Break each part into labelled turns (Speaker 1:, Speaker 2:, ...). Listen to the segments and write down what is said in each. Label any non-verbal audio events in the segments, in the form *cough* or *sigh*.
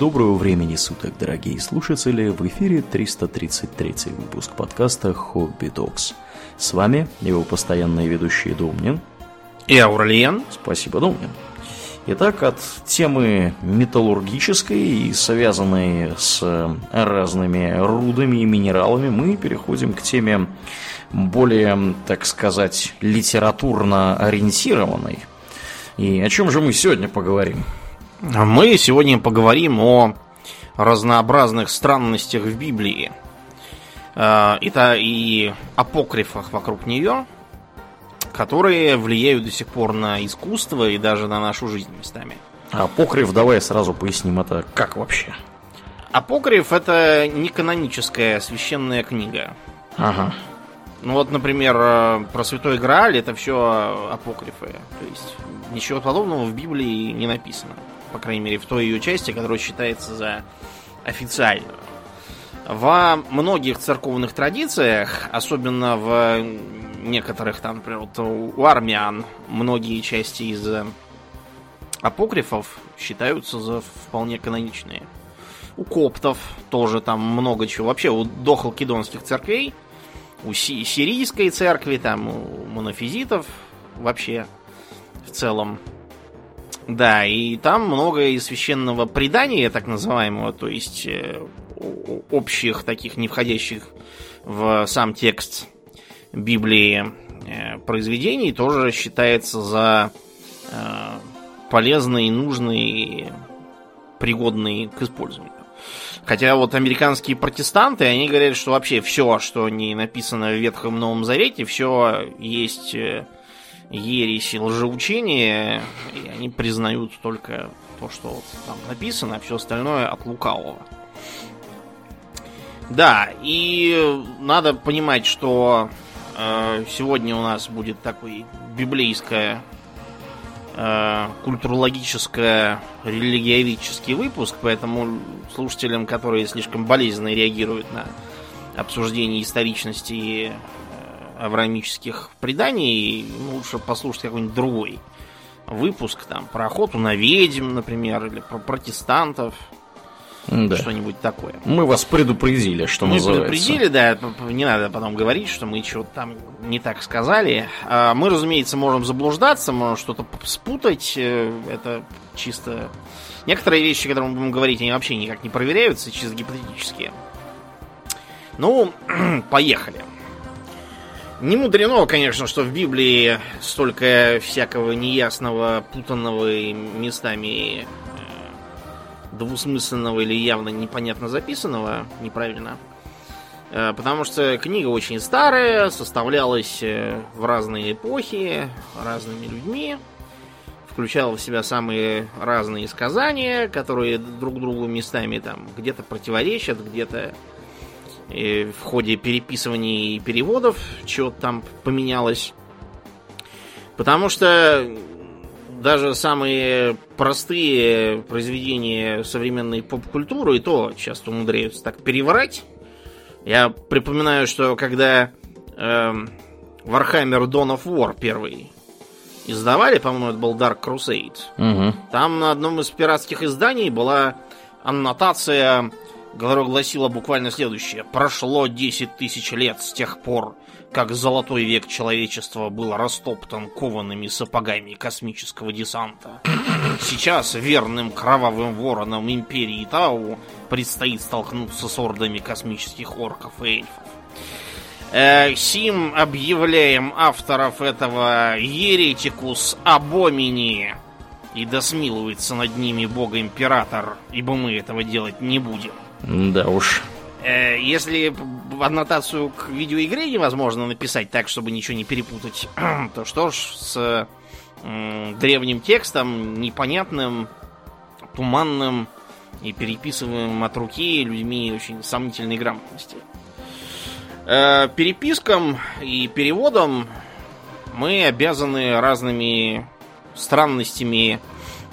Speaker 1: Доброго времени суток, дорогие слушатели! В эфире 333 выпуск подкаста «Хобби Докс». С вами его постоянные ведущие Домнин
Speaker 2: и Аурлиен.
Speaker 1: Спасибо, Домнин. Итак, от темы металлургической и связанной с разными рудами и минералами мы переходим к теме более, так сказать, литературно ориентированной. И о чем же мы сегодня поговорим?
Speaker 2: Мы сегодня поговорим о разнообразных странностях в Библии. Это и апокрифах вокруг нее, которые влияют до сих пор на искусство и даже на нашу жизнь местами.
Speaker 1: Апокриф, давай сразу поясним, это как вообще?
Speaker 2: Апокриф это не каноническая священная книга.
Speaker 1: Ага.
Speaker 2: Ну вот, например, э, про Святой Грааль это все апокрифы. То есть ничего подобного в Библии не написано по крайней мере, в той ее части, которая считается за официальную. Во многих церковных традициях, особенно в некоторых там, например, вот у армян, многие части из апокрифов считаются за вполне каноничные. У коптов тоже там много чего. Вообще у дохалкидонских церквей, у сирийской церкви, там у монофизитов вообще в целом да, и там много и священного предания, так называемого, то есть э, общих таких, не входящих в сам текст Библии э, произведений, тоже считается за э, полезный, нужный и пригодный к использованию. Хотя вот американские протестанты, они говорят, что вообще все, что не написано в Ветхом Новом Завете, все есть ереси, лжеучения, и они признают только то, что вот там написано, а все остальное от лукавого. Да, и надо понимать, что э, сегодня у нас будет такой библейское э, культурологическое религиоведческий выпуск, поэтому слушателям, которые слишком болезненно реагируют на обсуждение историчности авраамических преданий, ну, лучше послушать какой-нибудь другой выпуск, там, про охоту на ведьм, например, или про протестантов. Да. Что-нибудь такое.
Speaker 1: Мы вас предупредили, что
Speaker 2: Мы
Speaker 1: называется.
Speaker 2: предупредили, да. Не надо потом говорить, что мы что-то там не так сказали. А мы, разумеется, можем заблуждаться, можем что-то спутать. Э, это чисто... Некоторые вещи, которые мы будем говорить, они вообще никак не проверяются, чисто гипотетические. Ну, *clears throat* поехали. Не мудрено, конечно, что в Библии столько всякого неясного, путанного и местами э, двусмысленного или явно непонятно записанного неправильно. Э, потому что книга очень старая, составлялась э, в разные эпохи, разными людьми, включала в себя самые разные сказания, которые друг другу местами там где-то противоречат, где-то в ходе переписываний и переводов чего-то там поменялось. Потому что даже самые простые произведения современной поп-культуры и то часто умудряются так переврать. Я припоминаю, что когда э, Warhammer Dawn of War первый издавали, по-моему, это был Dark Crusade, угу. там на одном из пиратских изданий была аннотация которая гласила буквально следующее. Прошло 10 тысяч лет с тех пор, как золотой век человечества был растоптан коваными сапогами космического десанта. Сейчас верным кровавым воронам Империи Тау предстоит столкнуться с ордами космических орков и эльфов. Э, сим объявляем авторов этого еретикус абомини, и да смилуется над ними бог-император, ибо мы этого делать не будем.
Speaker 1: Да уж.
Speaker 2: Э, если аннотацию к видеоигре невозможно написать так, чтобы ничего не перепутать, *clears throat* то что ж с древним текстом, непонятным, туманным и переписываемым от руки людьми очень сомнительной грамотности. Э, перепискам и переводам мы обязаны разными странностями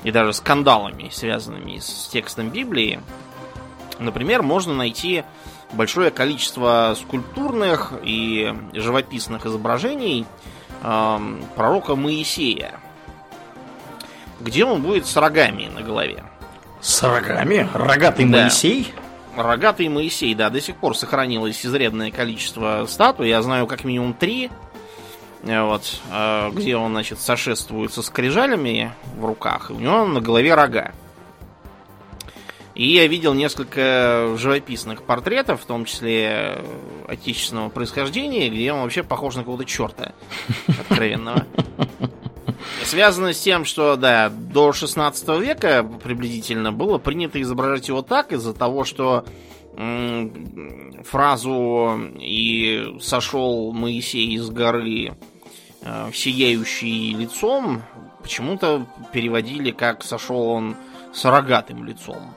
Speaker 2: и даже скандалами, связанными с текстом Библии. Например, можно найти большое количество скульптурных и живописных изображений э, пророка Моисея, где он будет с рогами на голове.
Speaker 1: С рогами? Рогатый да. Моисей?
Speaker 2: Рогатый Моисей, да, до сих пор сохранилось изрядное количество статуй. Я знаю как минимум три. Вот, э, где он, значит, сошествует со скрижалями в руках, и у него на голове рога. И я видел несколько живописных портретов, в том числе отечественного происхождения, где он вообще похож на какого-то черта *laughs* откровенного. Связано с тем, что, да, до 16 века приблизительно было принято изображать его так из-за того, что фразу «и сошел Моисей из горы э, сияющий лицом» почему-то переводили как «сошел он с рогатым лицом»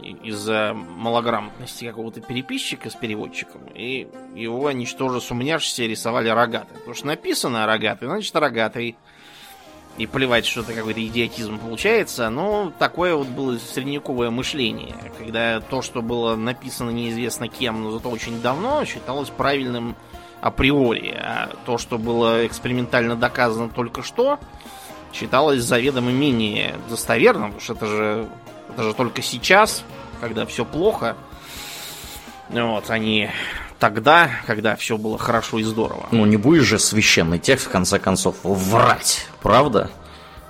Speaker 2: из-за малограмотности какого-то переписчика с переводчиком, и его они тоже сумняшися рисовали рогатый. Потому что написано рогатый, значит рогатый. И плевать, что это какой-то идиотизм получается, но такое вот было средневековое мышление, когда то, что было написано неизвестно кем, но зато очень давно, считалось правильным априори, а то, что было экспериментально доказано только что, считалось заведомо менее достоверным, потому что это же это же только сейчас, когда все плохо. Вот, они тогда, когда все было хорошо и здорово.
Speaker 1: Ну, не будешь же священный текст, в конце концов, врать, правда?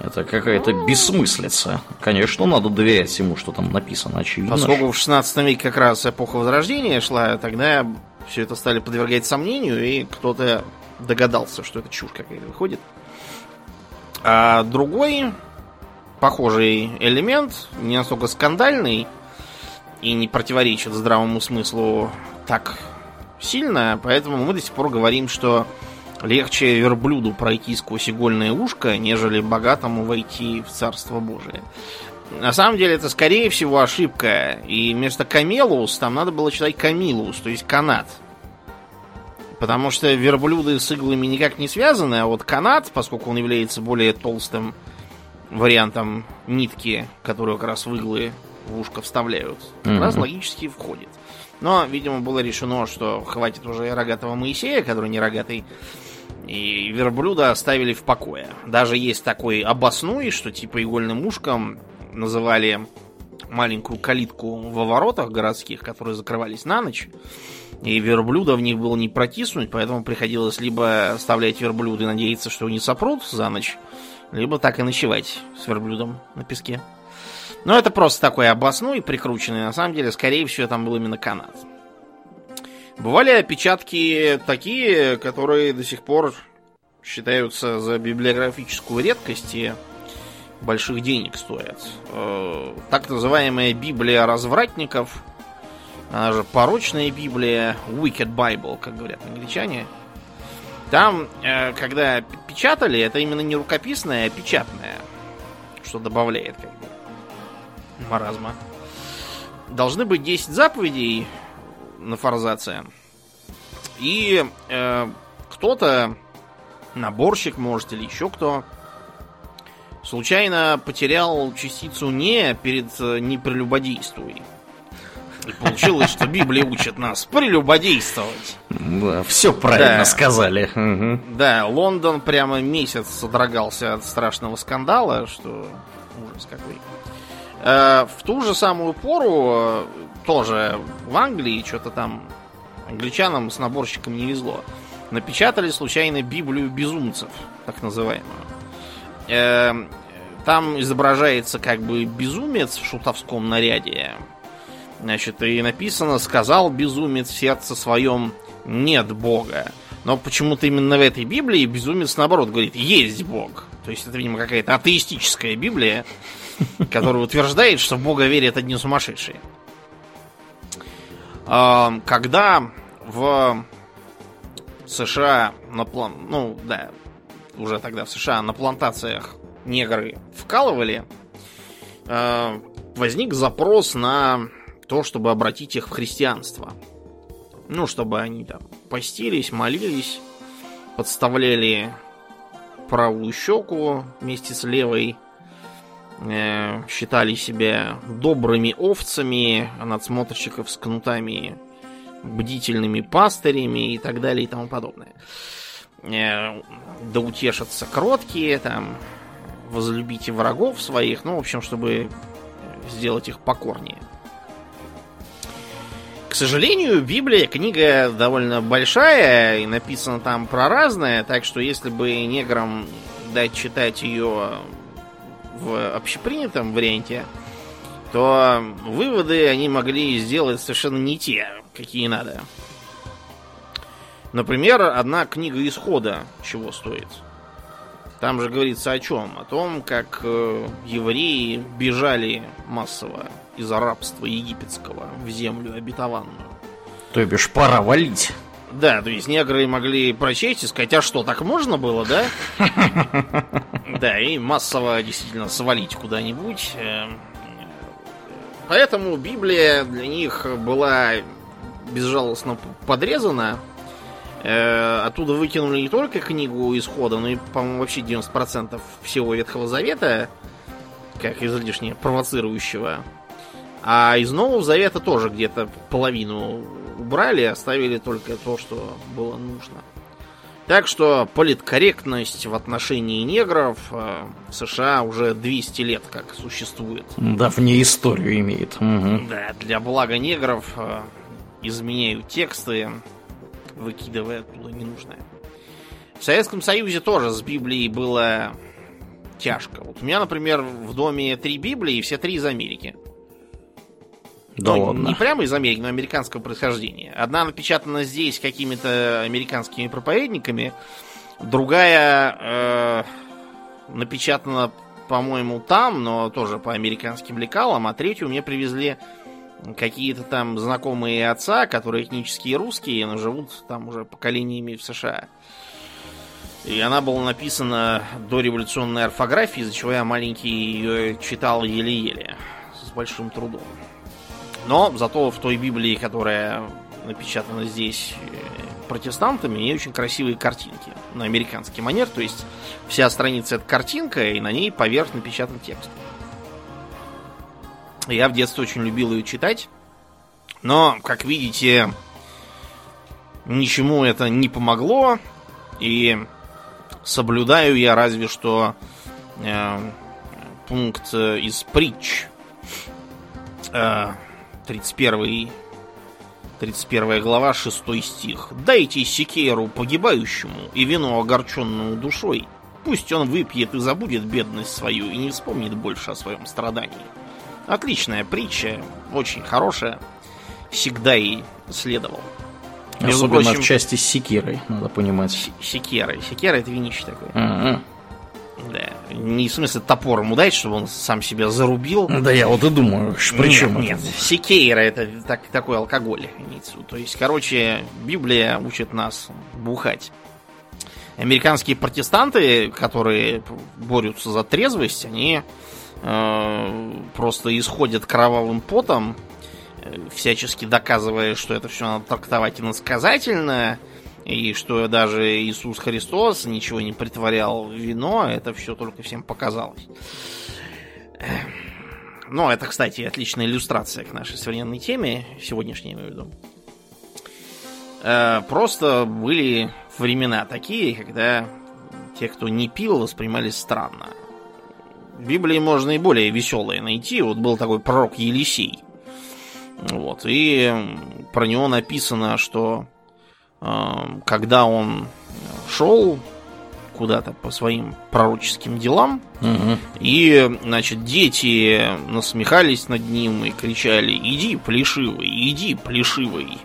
Speaker 1: Это какая-то бессмыслица. Конечно, надо доверять ему, что там написано, очевидно.
Speaker 2: Поскольку в 16 веке как раз эпоха Возрождения шла, тогда все это стали подвергать сомнению, и кто-то догадался, что это чушь какая-то выходит. А другой похожий элемент, не настолько скандальный и не противоречит здравому смыслу так сильно, поэтому мы до сих пор говорим, что легче верблюду пройти сквозь игольное ушко, нежели богатому войти в Царство Божие. На самом деле это скорее всего ошибка, и вместо камелус там надо было читать камилус, то есть канат. Потому что верблюды с иглами никак не связаны, а вот канат, поскольку он является более толстым вариантом нитки, которую как раз в иглы в ушко вставляют, как mm-hmm. раз логически входит. Но, видимо, было решено, что хватит уже рогатого Моисея, который не рогатый, и верблюда оставили в покое. Даже есть такой обоснуй, что типа игольным ушком называли маленькую калитку во воротах городских, которые закрывались на ночь. И верблюда в них было не протиснуть, поэтому приходилось либо оставлять верблюда и надеяться, что не сопрут за ночь, либо так и ночевать с верблюдом на песке. Но это просто такой обоснуй прикрученный. На самом деле, скорее всего, там был именно канат. Бывали опечатки такие, которые до сих пор считаются за библиографическую редкость и больших денег стоят. Э, так называемая Библия развратников, она же порочная Библия, Wicked Bible, как говорят англичане – там, э, когда печатали, это именно не рукописное, а печатное. Что добавляет как бы маразма. Должны быть 10 заповедей на форзация. И э, кто-то, наборщик, может, или еще кто, случайно потерял частицу не перед э, непрелюбодействуй. Получилось, что Библия учит нас прелюбодействовать.
Speaker 1: Да, все правильно да. сказали.
Speaker 2: Угу. Да, Лондон прямо месяц содрогался от страшного скандала, что ужас какой. Э, в ту же самую пору э, тоже в Англии что-то там англичанам с наборщиком не везло. Напечатали случайно Библию безумцев, так называемую. Э, там изображается как бы безумец в шутовском наряде, Значит, и написано, сказал безумец в сердце своем, нет Бога. Но почему-то именно в этой Библии безумец наоборот говорит, есть Бог. То есть это, видимо, какая-то атеистическая Библия, *laughs* которая утверждает, что в Бога верят одни сумасшедшие. А, когда в США на план... Ну, да, уже тогда в США на плантациях негры вкалывали, а, возник запрос на то, чтобы обратить их в христианство. Ну, чтобы они там постились, молились, подставляли правую щеку вместе с левой, э, считали себя добрыми овцами, надсмотрщиков с кнутами бдительными пастырями и так далее и тому подобное. Э, да утешатся кроткие, там, возлюбите врагов своих, ну, в общем, чтобы сделать их покорнее. Сожалению, Библия книга довольно большая и написана там про разное, так что если бы неграм дать читать ее в общепринятом варианте, то выводы они могли сделать совершенно не те, какие надо. Например, одна книга исхода чего стоит. Там же говорится о чем? О том, как э, евреи бежали массово из-за рабства египетского в землю обетованную.
Speaker 1: То бишь пора валить.
Speaker 2: Да, то есть негры могли прочесть и сказать, а что, так можно было, да? *laughs* Да, и массово действительно свалить куда-нибудь. Э, поэтому Библия для них была безжалостно подрезана. Э, оттуда выкинули не только книгу исхода, но и, по-моему, вообще 90% всего Ветхого Завета, как излишне провоцирующего. А из Нового Завета тоже где-то половину убрали, оставили только то, что было нужно. Так что политкорректность в отношении негров э, в США уже 200 лет как существует.
Speaker 1: Да, вне историю имеет. Угу.
Speaker 2: Да, для блага негров э, изменяют тексты, выкидывая оттуда ненужное. В Советском Союзе тоже с Библией было тяжко. Вот у меня, например, в доме три Библии, и все три из Америки.
Speaker 1: Да
Speaker 2: ну,
Speaker 1: ладно.
Speaker 2: не прямо из Америки, но американского происхождения. Одна напечатана здесь какими-то американскими проповедниками, другая э, напечатана, по-моему, там, но тоже по американским лекалам, а третью мне привезли какие-то там знакомые отца, которые этнические русские, но живут там уже поколениями в США. И она была написана до революционной орфографии, из-за чего я маленький ее читал еле-еле, с большим трудом. Но зато в той Библии, которая напечатана здесь э, протестантами, и очень красивые картинки на американский манер. То есть вся страница это картинка, и на ней поверх напечатан текст. Я в детстве очень любил ее читать. Но, как видите, ничему это не помогло. И соблюдаю я разве что э, пункт из притч. Э, 31, 31 глава, 6 стих. «Дайте секеру погибающему и вино огорченному душой. Пусть он выпьет и забудет бедность свою и не вспомнит больше о своем страдании». Отличная притча, очень хорошая. Всегда и следовал.
Speaker 1: Между Особенно прочим, в части с секирой, надо понимать.
Speaker 2: Секерой. Секера это винище такое.
Speaker 1: А-а.
Speaker 2: Да. Не в смысле топором удать, чтобы он сам себя зарубил.
Speaker 1: Да я вот и думаю, причем
Speaker 2: нет, нет. Секейра это так, такой алкоголь имеется. То есть, короче, Библия учит нас бухать. Американские протестанты, которые борются за трезвость, они э, просто исходят кровавым потом, э, всячески доказывая, что это все надо трактовать иносказательно, и что даже Иисус Христос ничего не притворял в вино, это все только всем показалось. Ну, это, кстати, отличная иллюстрация к нашей современной теме, сегодняшней, имею в виду. Э, просто были времена такие, когда те, кто не пил, воспринимались странно. В Библии можно и более веселое найти. Вот был такой пророк Елисей. Вот. И про него написано, что когда он шел куда-то по своим пророческим делам,
Speaker 1: угу.
Speaker 2: и, значит, дети насмехались над ним и кричали «Иди, плешивый, иди, плешивый!»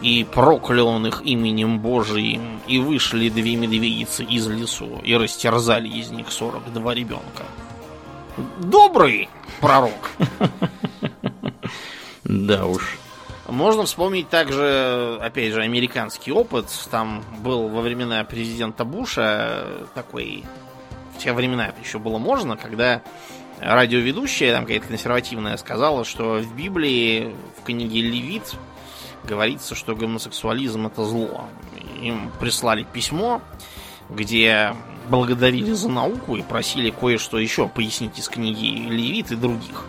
Speaker 2: И проклял он их именем Божиим, и вышли две медведицы из лесу, и растерзали из них сорок два ребенка. Добрый пророк! *laughs*
Speaker 1: Да уж.
Speaker 2: Можно вспомнить также, опять же, американский опыт. Там был во времена президента Буша такой... В те времена это еще было можно, когда радиоведущая, там какая-то консервативная, сказала, что в Библии, в книге Левит, говорится, что гомосексуализм это зло. Им прислали письмо, где благодарили за науку и просили кое-что еще пояснить из книги Левит и других.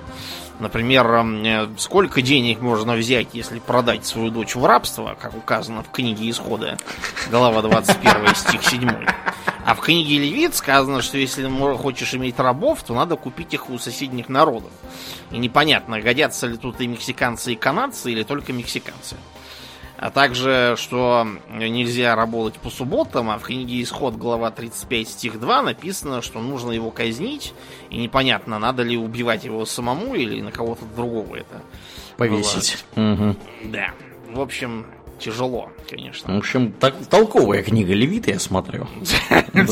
Speaker 2: Например, э, сколько денег можно взять, если продать свою дочь в рабство, как указано в книге Исхода, глава 21, стих 7. А в книге Левит сказано, что если хочешь иметь рабов, то надо купить их у соседних народов. И непонятно, годятся ли тут и мексиканцы, и канадцы, или только мексиканцы. А также, что нельзя работать по субботам, а в книге Исход, глава 35, стих 2 написано, что нужно его казнить, и непонятно, надо ли убивать его самому или на кого-то другого это.
Speaker 1: Повесить.
Speaker 2: Угу. Да. В общем, тяжело, конечно.
Speaker 1: В общем, так, толковая книга Левита, я смотрю. *laughs*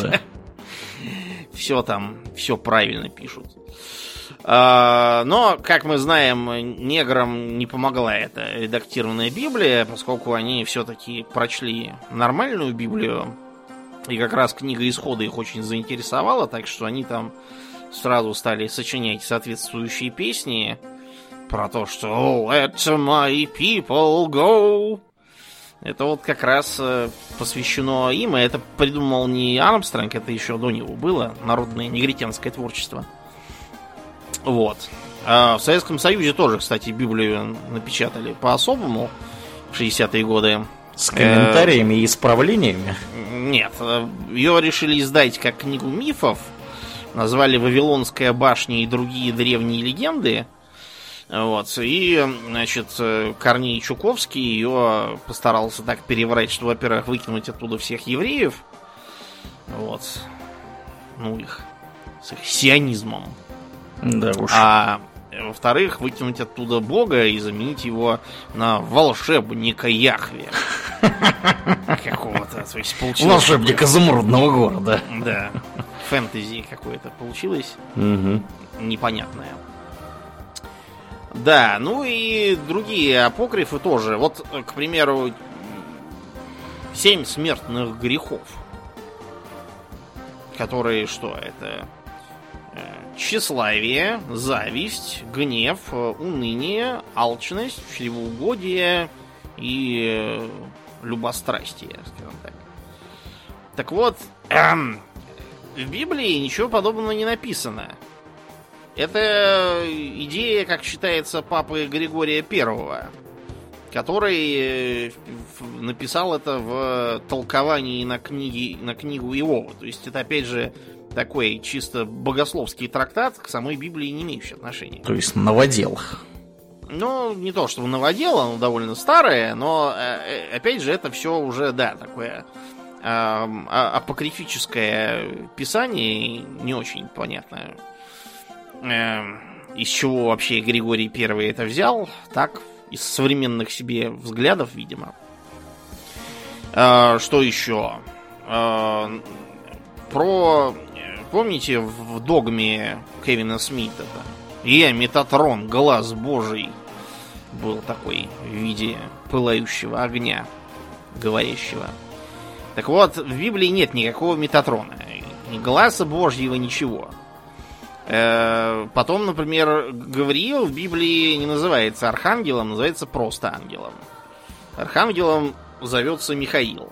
Speaker 2: Все там, все правильно пишут. А, но, как мы знаем, неграм не помогла эта редактированная Библия, поскольку они все-таки прочли нормальную Библию. И как раз книга исхода их очень заинтересовала, так что они там сразу стали сочинять соответствующие песни про то, что let my people go. Это вот как раз э, посвящено им, и это придумал не Армстронг, это еще до него было, народное негритянское творчество. Вот. А в Советском Союзе тоже, кстати, Библию напечатали по-особому в 60-е годы.
Speaker 1: С комментариями и исправлениями?
Speaker 2: Нет. Ее решили издать как книгу мифов. Назвали «Вавилонская башня и другие древние легенды». Вот. И, значит, Корней Чуковский ее постарался так переврать, что, во-первых, выкинуть оттуда всех евреев. Вот. Ну, их. С их сионизмом.
Speaker 1: Да уж.
Speaker 2: А во-вторых, выкинуть оттуда Бога и заменить его на волшебника Яхве. Какого-то. То есть
Speaker 1: получилось... *laughs* Волшебника изумрудного города.
Speaker 2: Да. Фэнтези какое-то получилось.
Speaker 1: Угу.
Speaker 2: Непонятное. Да, ну и другие апокрифы тоже. Вот, к примеру, семь смертных грехов. Которые что? Это тщеславие, зависть, гнев, уныние, алчность, чревоугодие и э, любострастие, скажем так. Так вот, эм, в Библии ничего подобного не написано. Это идея, как считается, папы Григория Первого, который э, написал это в толковании на, книги, на книгу Иова. То есть это, опять же, такой чисто богословский трактат к самой Библии не имеющий отношения.
Speaker 1: То есть новодел.
Speaker 2: Ну, не то чтобы новодел, оно довольно старое, но, э, э, опять же, это все уже, да, такое э, апокрифическое писание, не очень понятно, э, из чего вообще Григорий Первый это взял, так, из современных себе взглядов, видимо. Э, что еще? Про Помните в догме Кевина Смита? Я Метатрон, глаз божий. Был такой в виде пылающего огня, говорящего. Так вот, в Библии нет никакого Метатрона. Ни глаза божьего, ничего. Э, потом, например, Гавриил в Библии не называется архангелом, называется просто ангелом. Архангелом зовется Михаил.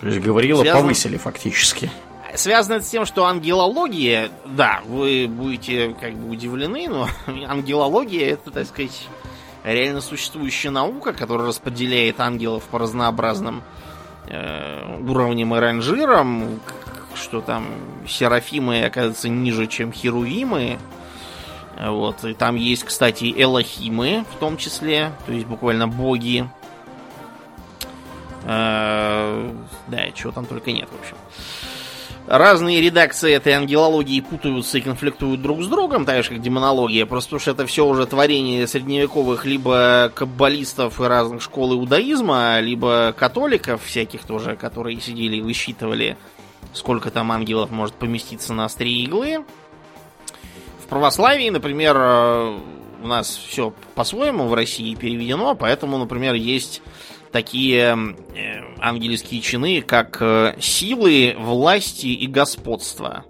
Speaker 1: То есть Гавриила Связан... повысили фактически
Speaker 2: связано это с тем, что ангелология, да, вы будете как бы удивлены, но *laughs* ангелология это, так сказать, реально существующая наука, которая распределяет ангелов по разнообразным э, уровням и ранжирам, что там серафимы оказываются ниже, чем херувимы. Вот, и там есть, кстати, элохимы в том числе, то есть буквально боги. Э, да, чего там только нет, в общем. Разные редакции этой ангелологии путаются и конфликтуют друг с другом, так же как демонология, просто потому что это все уже творение средневековых либо каббалистов и разных школ иудаизма, либо католиков всяких тоже, которые сидели и высчитывали, сколько там ангелов может поместиться на острие иглы. В православии, например, у нас все по-своему в России переведено, поэтому, например, есть такие э, ангельские чины, как э, силы, власти и господство.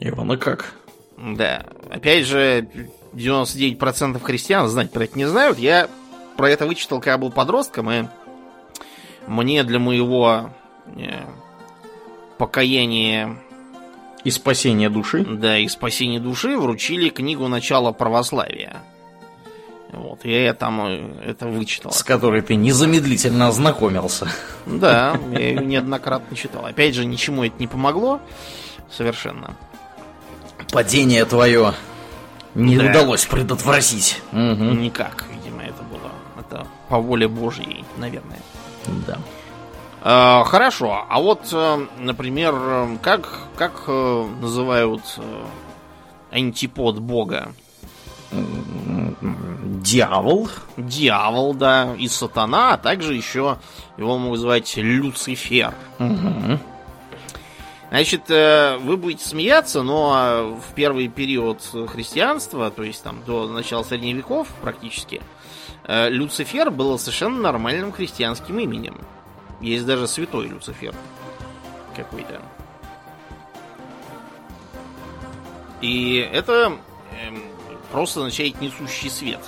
Speaker 1: Ивана как?
Speaker 2: Да. Опять же, 99% христиан знать про это не знают. Я про это вычитал, когда был подростком, и мне для моего э, покаяния
Speaker 1: и спасения души?
Speaker 2: Да, и спасения души вручили книгу «Начало православия». Вот, я там э, это вычитал.
Speaker 1: С которой ты незамедлительно ознакомился.
Speaker 2: Да, я ее неоднократно читал. Опять же, ничему это не помогло совершенно.
Speaker 1: Падение твое не
Speaker 2: Да.
Speaker 1: удалось предотвратить. Мгм.
Speaker 2: Никак, видимо, это было. Это по воле Божьей, наверное.
Speaker 1: Да.
Speaker 2: Э, хорошо, а вот, э, например, э, как, как называют антипод Бога?
Speaker 1: Дьявол.
Speaker 2: Дьявол, да, и сатана, а также еще его могут звать Люцифер.
Speaker 1: Мгм.
Speaker 2: Значит, э, вы будете смеяться, но э, в первый период христианства, то есть там до начала средних веков практически, э, Люцифер был совершенно нормальным христианским именем. Есть даже святой Люцифер какой-то. И это эм, просто означает несущий свет.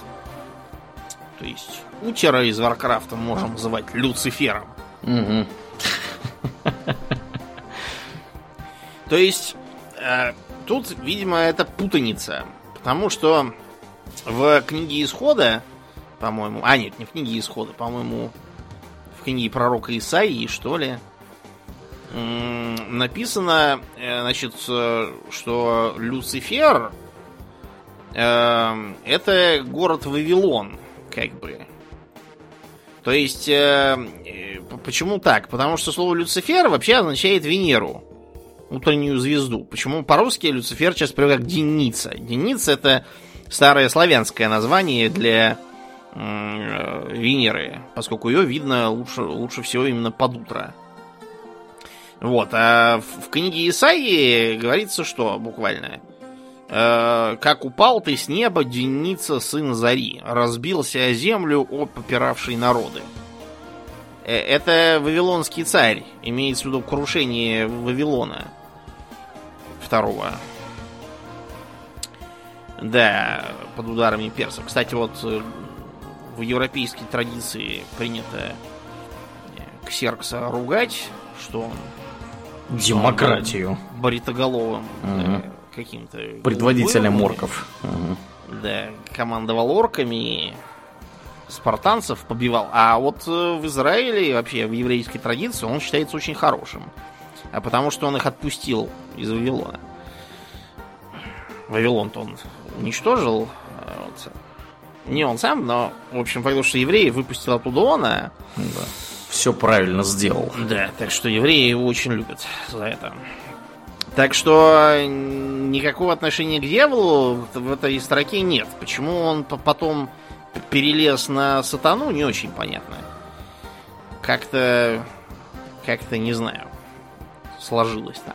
Speaker 2: То есть Утера из Варкрафта можем называть Люцифером.
Speaker 1: Мгм.
Speaker 2: То есть, э, тут, видимо, это путаница. Потому что в книге Исхода, по-моему... А, нет, не в книге Исхода, по-моему, в книге пророка Исаии, что ли, написано, э, значит, э, что Люцифер это город Вавилон, как бы. То есть, э, э, почему так? Потому что слово Люцифер вообще означает Венеру утреннюю звезду. Почему по-русски Люцифер сейчас привык как Деница? Деница это старое славянское название для э, Венеры, поскольку ее видно лучше, лучше всего именно под утро. Вот, а в, книге Исаии говорится, что буквально как упал ты с неба, Деница, сын Зари, разбился о землю, о попиравший народы. Э, Это Вавилонский царь, имеется в виду крушение Вавилона второго. Да, под ударами персов. Кстати, вот э, в европейской традиции принято э, Ксеркса ругать, что он
Speaker 1: Демократию.
Speaker 2: бритоголовым
Speaker 1: Мгм.
Speaker 2: э, каким-то...
Speaker 1: Предводителем орков. Мгм.
Speaker 2: Да, командовал орками, спартанцев побивал. А вот э, в Израиле, вообще в еврейской традиции, он считается очень хорошим. А потому что он их отпустил из Вавилона. Вавилон-то он уничтожил. а вот. Не он сам, но, в общем, потому что евреи выпустил оттуда он, а
Speaker 1: Да. Все правильно сделал.
Speaker 2: да, так что евреи его очень любят за это. Так что никакого отношения к дьяволу в этой строке нет. Почему он по- потом перелез на сатану, не очень понятно. Как-то, как-то не знаю, сложилось так.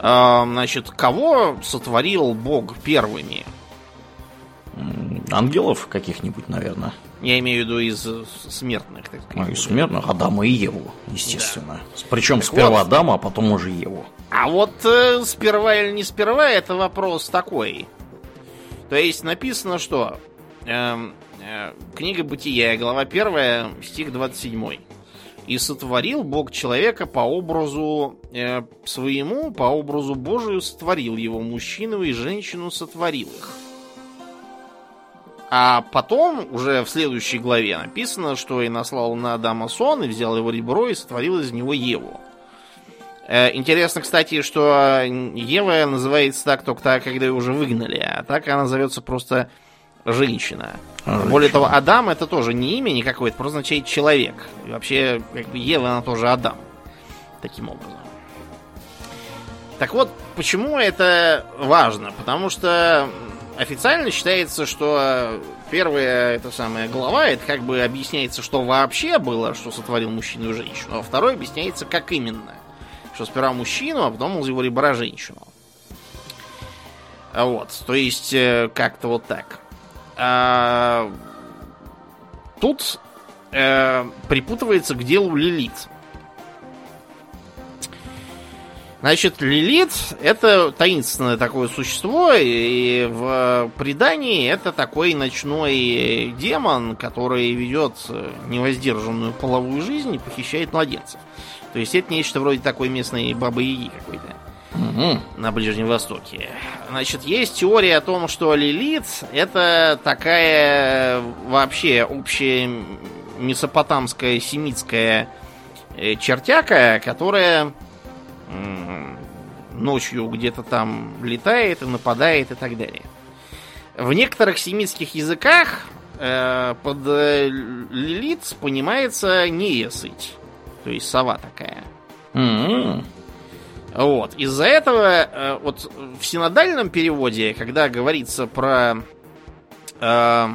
Speaker 2: А, значит, кого сотворил Бог первыми?
Speaker 1: Ангелов каких-нибудь, наверное.
Speaker 2: Я имею в виду из э, смертных, так сказать.
Speaker 1: Ну, и смертных Адама и Еву, естественно. Причем
Speaker 2: Так
Speaker 1: сперва
Speaker 2: вот.
Speaker 1: Адама, а потом уже Еву.
Speaker 2: А вот э, сперва или не сперва, это вопрос такой. То есть написано, что эм, э, книга Бытия, глава 1, стих 27. «И сотворил Бог человека по образу э, своему, по образу Божию сотворил его, мужчину и женщину сотворил их». А потом, уже в следующей главе написано, что и наслал на Адама сон, и взял его ребро, и сотворил из него Еву. Э, Интересно, кстати, что Ева называется так только так, когда ее уже выгнали, а так она зовется просто женщина.
Speaker 1: Женщина.
Speaker 2: Более того, Адам это тоже не имя никакое, это просто означает человек. И вообще, как бы Ева, она тоже Адам. Таким образом. Так вот, почему это важно? Потому что официально считается, что первая эта самая глава, это как бы объясняется, что вообще было, что сотворил мужчину и женщину, а второй объясняется, как именно. Что сперва мужчину, а потом из его ребра женщину. Вот, то есть э, как-то вот так. А, тут э, припутывается к делу Лилит. Значит, Лилит это таинственное такое существо, и в предании это такой ночной демон, который ведет невоздержанную половую жизнь и похищает младенцев. То есть это нечто вроде такой местной бабы Яги какой-то. угу. на Ближнем Востоке. Значит, есть теория о том, что Лилит это такая вообще общая месопотамская семитская э, чертяка, которая ночью где-то там летает и нападает и так далее. В некоторых семитских языках э, под э, Лилит понимается неесыть. То есть сова такая.
Speaker 1: Mm-hmm.
Speaker 2: Вот. Из-за этого э, вот в синодальном переводе, когда говорится про э,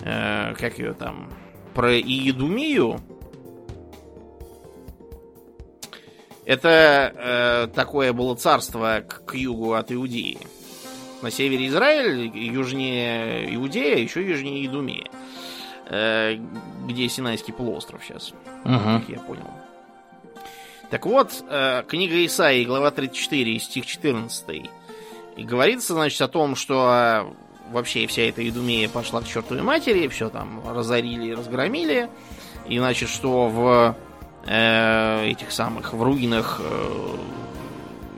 Speaker 2: э, как ее там про Иедумию, это э, такое было царство к, к югу от Иудеи. На севере Израиль, южнее Иудея, еще южнее Идумея. Э, где Синайский полуостров сейчас, как я понял. Так вот, э, книга Исаии, глава 34, стих 14. И говорится, значит, о том, что э, вообще вся эта Идумея пошла к чертовой матери, все там разорили, разгромили. И значит, что в э, этих самых, в руинах э,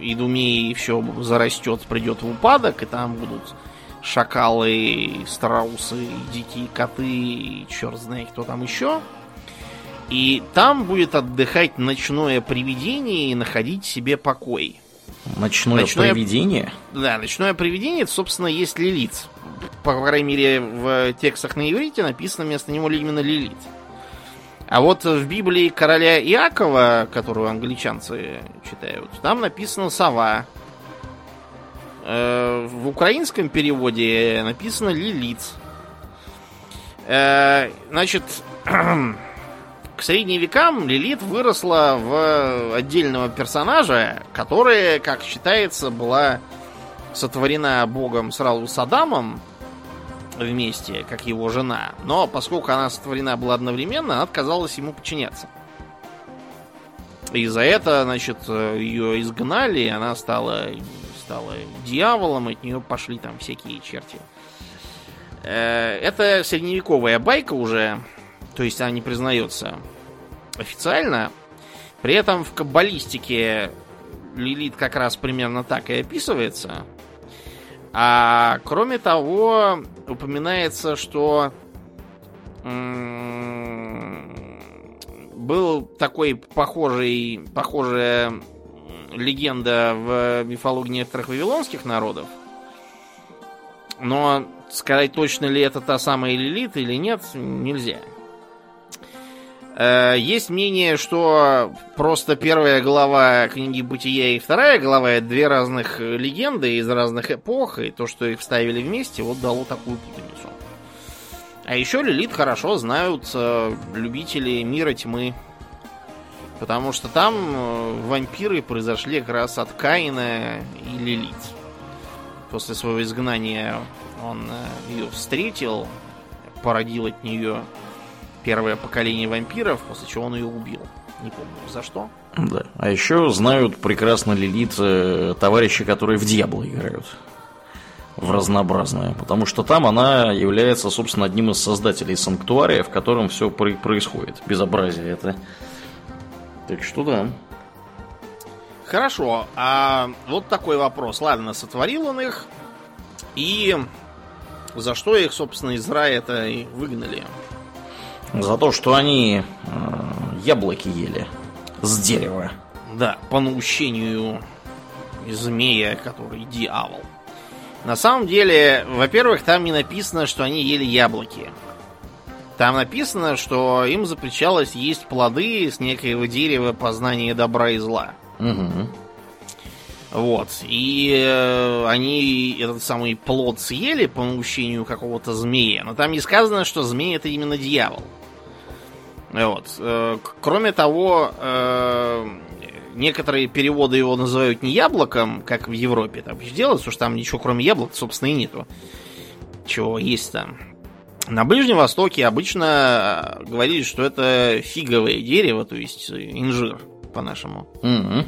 Speaker 2: Идумеи все зарастет, придет в упадок, и там будут шакалы, страусы, дикие коты, и черт знает кто там еще. И там будет отдыхать ночное привидение и находить себе покой.
Speaker 1: Ночное, ночное привидение?
Speaker 2: Да, ночное привидение, это, собственно, есть Лилит. По крайней мере, в текстах на иврите написано вместо него именно Лилит. А вот в Библии короля Иакова, которую англичанцы читают, там написано сова. Э, в украинском переводе написано Лилит. Э, значит, *clears throat* к средним векам Лилит выросла в отдельного персонажа, которая, как считается, была сотворена богом сразу с Адамом, вместе, как его жена. Но поскольку она сотворена была одновременно, она отказалась ему подчиняться. И за это, значит, ее изгнали, и она стала, стала дьяволом, от нее пошли там всякие черти. Э, это средневековая байка уже, то есть она не признается официально. При этом в каббалистике Лилит как раз примерно так и описывается. А кроме того, упоминается, что был такой похожий, похожая легенда в мифологии некоторых вавилонских народов. Но сказать точно ли это та самая Лилит или нет, нельзя. Э, есть мнение, что просто первая глава книги Бытия и вторая глава это две разных легенды из разных эпох, и то, что их вставили вместе, вот дало такую путаницу. А еще Лилит хорошо знают э, любители мира тьмы. Потому что там э, вампиры произошли как раз от Каина и Лилит. После своего изгнания он ее встретил, породил от нее первое поколение вампиров, после чего он ее убил. Не помню, за что.
Speaker 1: Да. А еще знают прекрасно Лилит э, товарищи, которые в Дьябло играют. В разнообразное. Потому что там она является, собственно, одним из создателей санктуария, в котором все происходит. Безобразие это. Так что да.
Speaker 2: Хорошо. А вот такой вопрос. Ладно, сотворил он их. И за что их, собственно, из рая это и выгнали?
Speaker 1: За то, что они э, яблоки ели с дерева.
Speaker 2: Да, по наущению змея, который дьявол. На самом деле, во-первых, там не написано, что они ели яблоки. Там написано, что им запрещалось есть плоды с некоего дерева познания добра и зла.
Speaker 1: Угу.
Speaker 2: Вот. И э, они этот самый плод съели по наущению какого-то змея. Но там не сказано, что змей это именно дьявол. Вот. Э, кроме того, э, некоторые переводы его называют не яблоком, как в Европе там делают, потому что там ничего кроме яблок, собственно, и нету. Чего есть там. На Ближнем Востоке обычно э, говорили, что это фиговое дерево, то есть инжир по-нашему.
Speaker 1: Mm-hmm.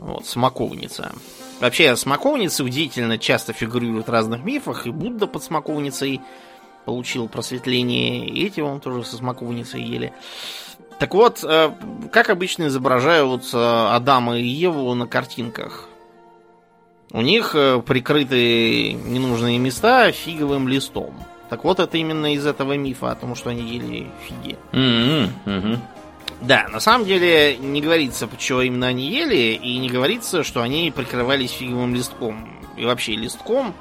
Speaker 2: Вот, смоковница. Вообще, смоковницы удивительно часто фигурируют в разных мифах, и Будда под смоковницей получил просветление, и эти он тоже со смоковницей ели. Так вот, э, как обычно изображают э, Адама и Еву на картинках у них э, прикрыты ненужные места фиговым листом. Так вот, это именно из этого мифа о том, что они ели фиги.
Speaker 1: М-м, мгм.
Speaker 2: Да, на самом деле не говорится, чего именно они ели, и не говорится, что они прикрывались фиговым листком и вообще листком,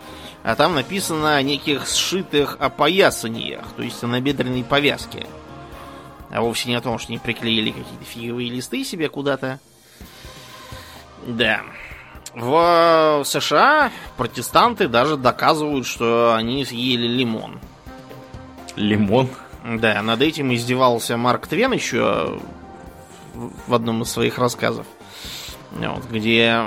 Speaker 2: а там написано о неких сшитых опоясаниях, то есть о набедренной повязке. А вовсе не о том, что они приклеили какие-то фиговые листы себе куда-то. Да. В США протестанты даже доказывают, что они съели лимон.
Speaker 1: Лимон.
Speaker 2: Да, над этим издевался Марк Твен еще в одном из своих рассказов. Вот, где,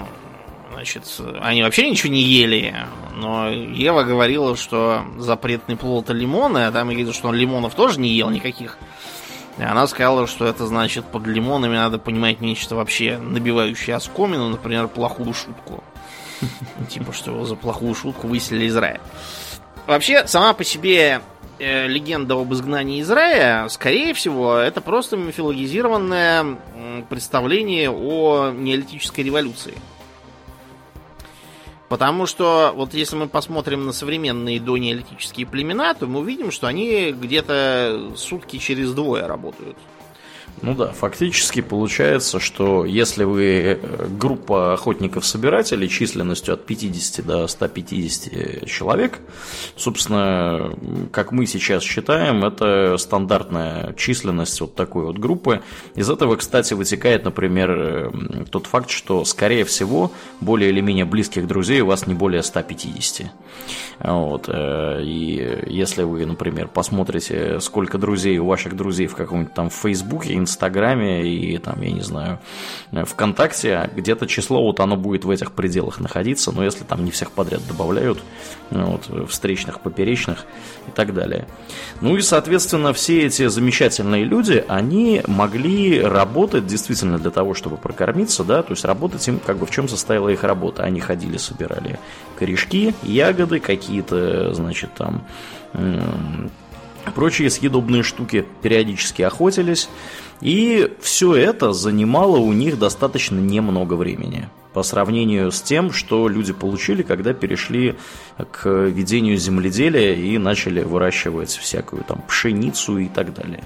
Speaker 2: значит, они вообще ничего не ели, но Ева говорила, что запретный плод лимоны, а там говорит, что он лимонов тоже не ел никаких. И она сказала, что это значит под лимонами надо понимать нечто вообще набивающее оскомину, например, плохую шутку. *laughs* Типа, что его за плохую шутку выселили из рая. Вообще, сама по себе э, легенда об изгнании из рая, скорее всего, это просто мифологизированное представление о неолитической революции. Потому что, вот если мы посмотрим на современные донеолитические племена, то мы увидим, что они где-то сутки через двое работают.
Speaker 1: Ну да, фактически получается, что если вы э, группа охотников-собирателей численностью от 50 до 150 человек, собственно, как мы сейчас считаем, это стандартная численность вот такой вот группы. Из этого, кстати, вытекает, например, э, тот факт, что, скорее всего, более или менее близких друзей у вас не более 150. Вот. э, И если вы, например, посмотрите, сколько друзей у ваших друзей в каком-нибудь там Фейсбуке, Инстаграме и там, я не знаю, э, ВКонтакте, где-то число вот оно будет в этих пределах находиться, но если там не всех подряд добавляют, ну, вот, встречных, поперечных и так далее. Ну и, соответственно, все эти замечательные люди, они могли работать действительно для того, чтобы прокормиться, да, то есть работать им, как бы в чем состояла их работа. Они ходили, собирали корешки, ягоды, какие-то, значит, там прочие съедобные штуки, периодически охотились. И все это занимало у них достаточно немного времени по сравнению с тем, что люди получили, когда перешли к ведению земледелия и начали выращивать всякую там пшеницу и так далее.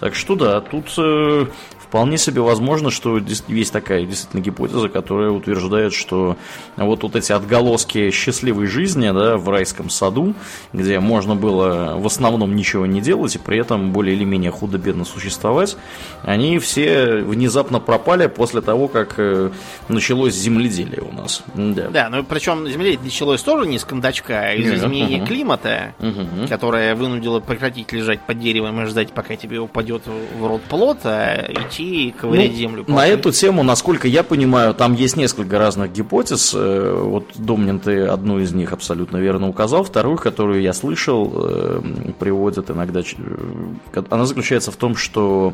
Speaker 1: Так что да, тут э, вполне себе возможно, что есть такая действительно гипотеза, которая утверждает, что вот, вот эти отголоски счастливой жизни да, в райском саду, где можно было в основном ничего не делать и при этом более или менее худо-бедно существовать, они все внезапно пропали после того, как э, началось земледелие у нас. Да.
Speaker 2: Да, ну причем земледелие началось тоже не с кондачка, а из
Speaker 1: Нет,
Speaker 2: изменения
Speaker 1: ага.
Speaker 2: климата,
Speaker 1: Мгм.
Speaker 2: которое вынудило прекратить лежать под деревом и ждать, пока тебе упадет в рот плод, а идти и ковырять
Speaker 1: Ну,
Speaker 2: землю.
Speaker 1: На эту тему, насколько я понимаю, там есть несколько разных гипотез. Э, Вот Домнин ты одну из них абсолютно верно указал. Вторую, которую я слышал, э, приводят иногда. э, Она заключается в том, что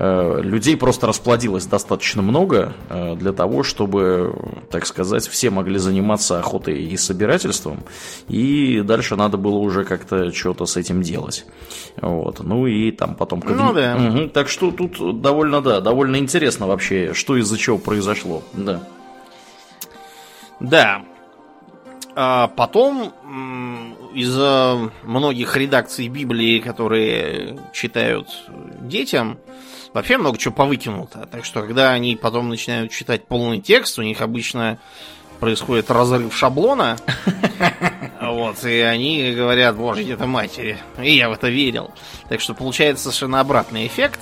Speaker 1: людей просто расплодилось достаточно много э, для того, чтобы, так сказать, все могли заниматься охотой и собирательством, и дальше надо было уже как-то что-то с этим делать. Вот. Ну и там потом...
Speaker 2: Ну да.
Speaker 1: Мгм. Так что тут довольно, да, довольно интересно вообще, что из-за чего произошло. Да.
Speaker 2: Да. А потом из-за многих редакций Библии, которые читают детям, вообще много чего повыкинуто. Так что, когда они потом начинают читать полный текст, у них обычно происходит разрыв шаблона. *laughs* Вот, и они говорят, боже, это матери. И я в это верил. Так что получается совершенно обратный эффект.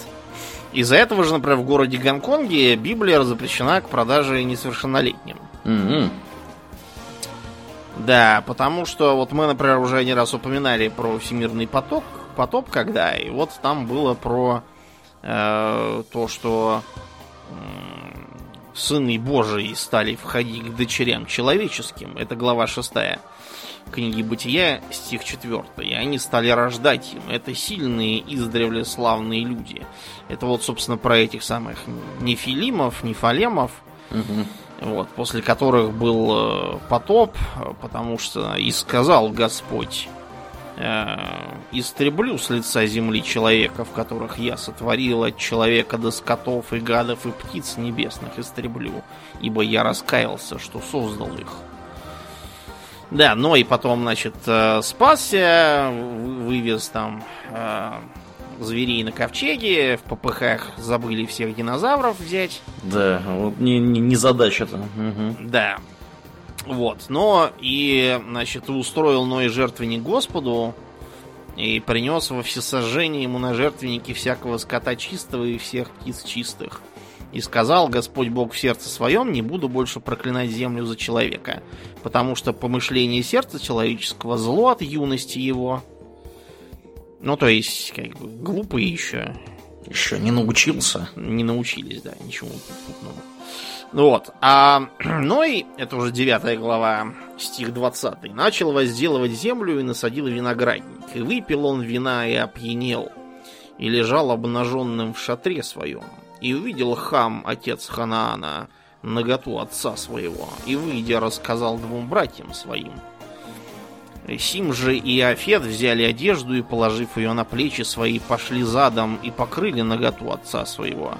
Speaker 2: Из-за этого же, например, в городе Гонконге Библия запрещена к продаже несовершеннолетним.
Speaker 1: Мгм.
Speaker 2: Да, потому что вот мы, например, уже не раз упоминали про всемирный поток, потоп, когда, и вот там было про э, то, что сыны Божии стали входить к дочерям человеческим. Это глава 6 книги Бытия, стих 4. И они стали рождать им. Это сильные, издревле славные люди. Это вот, собственно, про этих самых нефилимов, нефалемов,
Speaker 1: Мгм.
Speaker 2: вот, после которых был э, потоп, потому что и сказал Господь, Э, истреблю с лица земли человеков, которых я сотворил от человека до скотов и гадов и птиц небесных истреблю, ибо я раскаялся, что создал их. Да, но и потом, значит, э, спасся, вывез там э, зверей на ковчеге, в ППХ забыли всех динозавров взять.
Speaker 1: Да, вот не, не, не задача-то.
Speaker 2: Угу. Да. Вот, но и, значит, устроил Ной жертвенник Господу и принес во всесожжение ему на жертвенники всякого скота чистого и всех птиц чистых. И сказал Господь Бог в сердце своем, не буду больше проклинать землю за человека, потому что помышление сердца человеческого зло от юности его. Ну, то есть, как бы, глупый еще.
Speaker 1: Еще не научился.
Speaker 2: Не научились, да, ничему путному. Вот. А *clears throat* Ной, это уже 9 глава, стих 20, начал возделывать землю и насадил виноградник. И выпил он вина и опьянел, и лежал обнаженным в шатре своем. И увидел хам, отец Ханаана, наготу отца своего, и, выйдя, рассказал двум братьям своим. Сим же и Афет взяли одежду и, положив ее на плечи свои, пошли задом и покрыли наготу отца своего.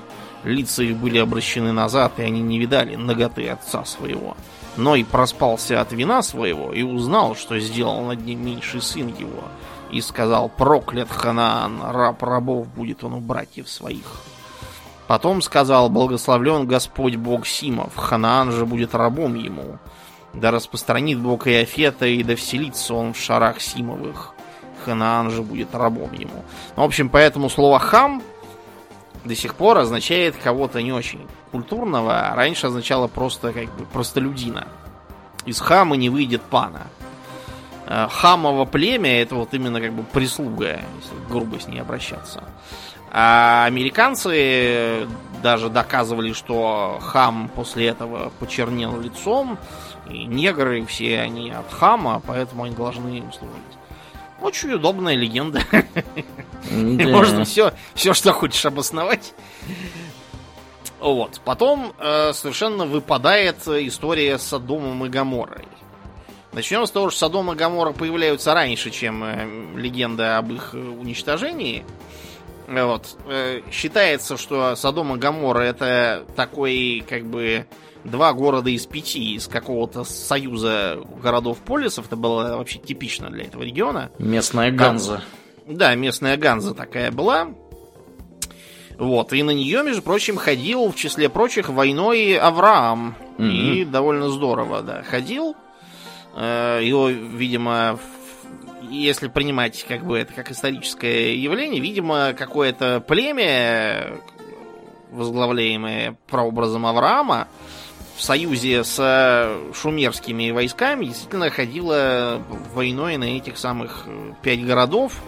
Speaker 2: Лица их были обращены назад, и они не видали ноготы отца своего. Но и проспался от вина своего и узнал, что сделал над ним меньший сын его. И сказал, проклят Ханаан, раб рабов будет он у братьев своих. Потом сказал, благословлен Господь Бог Симов, Ханаан же будет рабом ему. Да распространит Бог Иофета, и да вселится он в шарах Симовых. Ханаан же будет рабом ему. Ну, в общем, поэтому слово хам до сих пор означает кого-то не очень культурного, а раньше означало просто как бы простолюдина. Из хама не выйдет пана. Э, хамово племя это вот именно как бы прислуга, если грубо с ней обращаться. А американцы даже доказывали, что хам после этого почернел лицом, и негры все они от хама, поэтому они должны им служить. Очень удобная легенда. *laughs* Да. Можно все, все, что хочешь обосновать. Вот. Потом э, совершенно выпадает история с Содомом и Гаморой. Начнем с того, что Содом и Гамора появляются раньше, чем э, легенда об их уничтожении. Вот. Э, считается, что Содом и Гамора это такой, как бы, два города из пяти из какого-то союза городов-полисов. Это было вообще типично для этого региона.
Speaker 1: Местная Ганза.
Speaker 2: Да, местная Ганза такая была. Вот, и на нее, между прочим, ходил, в числе прочих, войной Авраам. Mm-hmm. И довольно здорово, да, ходил. Э, его, видимо, если принимать как бы это как историческое явление, видимо, какое-то племя, возглавляемое прообразом Авраама, в союзе с шумерскими войсками действительно ходила войной на этих самых э, пять городов.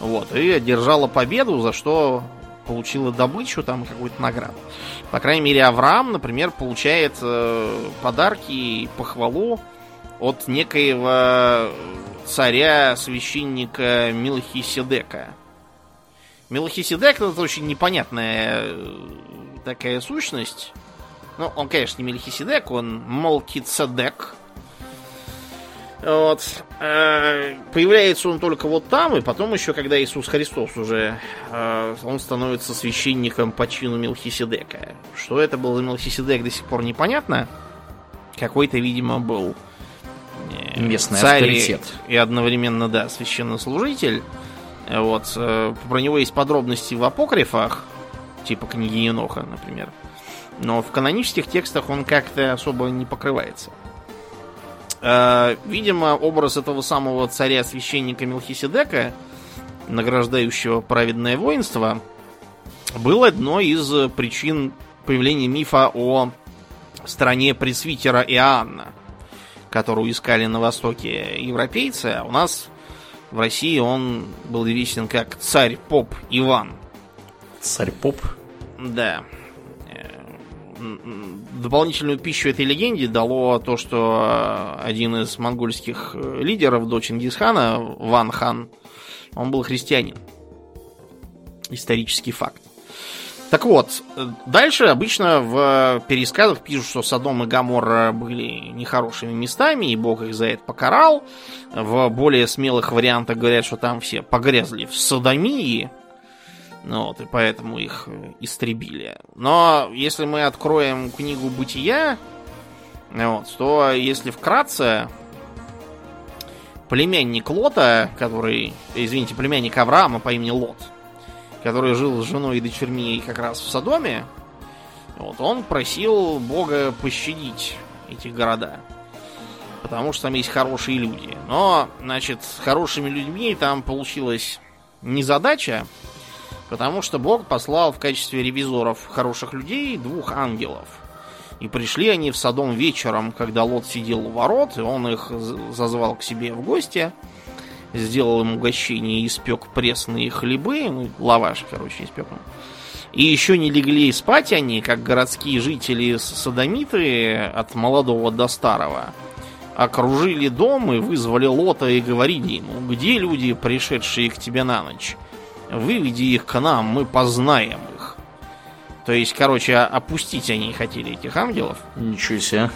Speaker 2: Вот, и одержала победу, за что получила добычу, там какую-то награду. По крайней мере, Авраам, например, получает э, подарки и похвалу от некоего царя-священника Милхиседека. Милхиседек это очень непонятная э, такая сущность. Ну, он, конечно, не Мельхиседек, он Молкицедек. Вот. Э, появляется он только вот там, и потом еще, когда Иисус Христос уже, э, он становится священником по чину Мелхиседека. Что это был за Мелхиседек, до сих пор непонятно. Какой-то, видимо, был
Speaker 1: э, местный царь авторитет.
Speaker 2: И одновременно, да, священнослужитель. Вот. Про него есть подробности в апокрифах, типа книги Еноха, например. Но в канонических текстах он как-то особо не покрывается. Э, видимо, образ этого самого царя-священника Мелхиседека, награждающего праведное воинство, был одной из причин появления мифа о стране пресвитера Иоанна, которую искали на востоке европейцы, а у нас в России он был известен как царь-поп Иван.
Speaker 1: Царь-поп?
Speaker 2: Да дополнительную пищу этой легенде дало то, что один из монгольских э, лидеров до Чингисхана, Ван Хан, он был христианин. Исторический факт. Так вот, дальше обычно в пересказах пишут, что Содом и Гаморра были нехорошими местами, и Бог их за это покарал. В более смелых вариантах говорят, что там все погрязли в содомии, вот, и поэтому их истребили. Но если мы откроем книгу Бытия, вот, то если вкратце, племянник Лота, который, извините, племянник Авраама по имени Лот, который жил с женой и дочерьми как раз в Содоме, вот, он просил Бога пощадить эти города. Потому что там есть хорошие люди. Но, значит, с хорошими людьми там получилась незадача, потому что Бог послал в качестве ревизоров хороших людей двух ангелов – и пришли они в Садом вечером, когда Лот сидел у ворот, и он их зазвал к себе в гости, сделал им угощение, испек пресные хлебы, ну, лаваш, короче, испек им. И еще не легли спать они, как городские жители садомиты от молодого до старого. Окружили дом и вызвали Лота и говорили ему, где люди, пришедшие к тебе на ночь? Выведи их к нам, мы познаем их. То есть, короче, опустить они хотели этих ангелов.
Speaker 1: Ничего себе.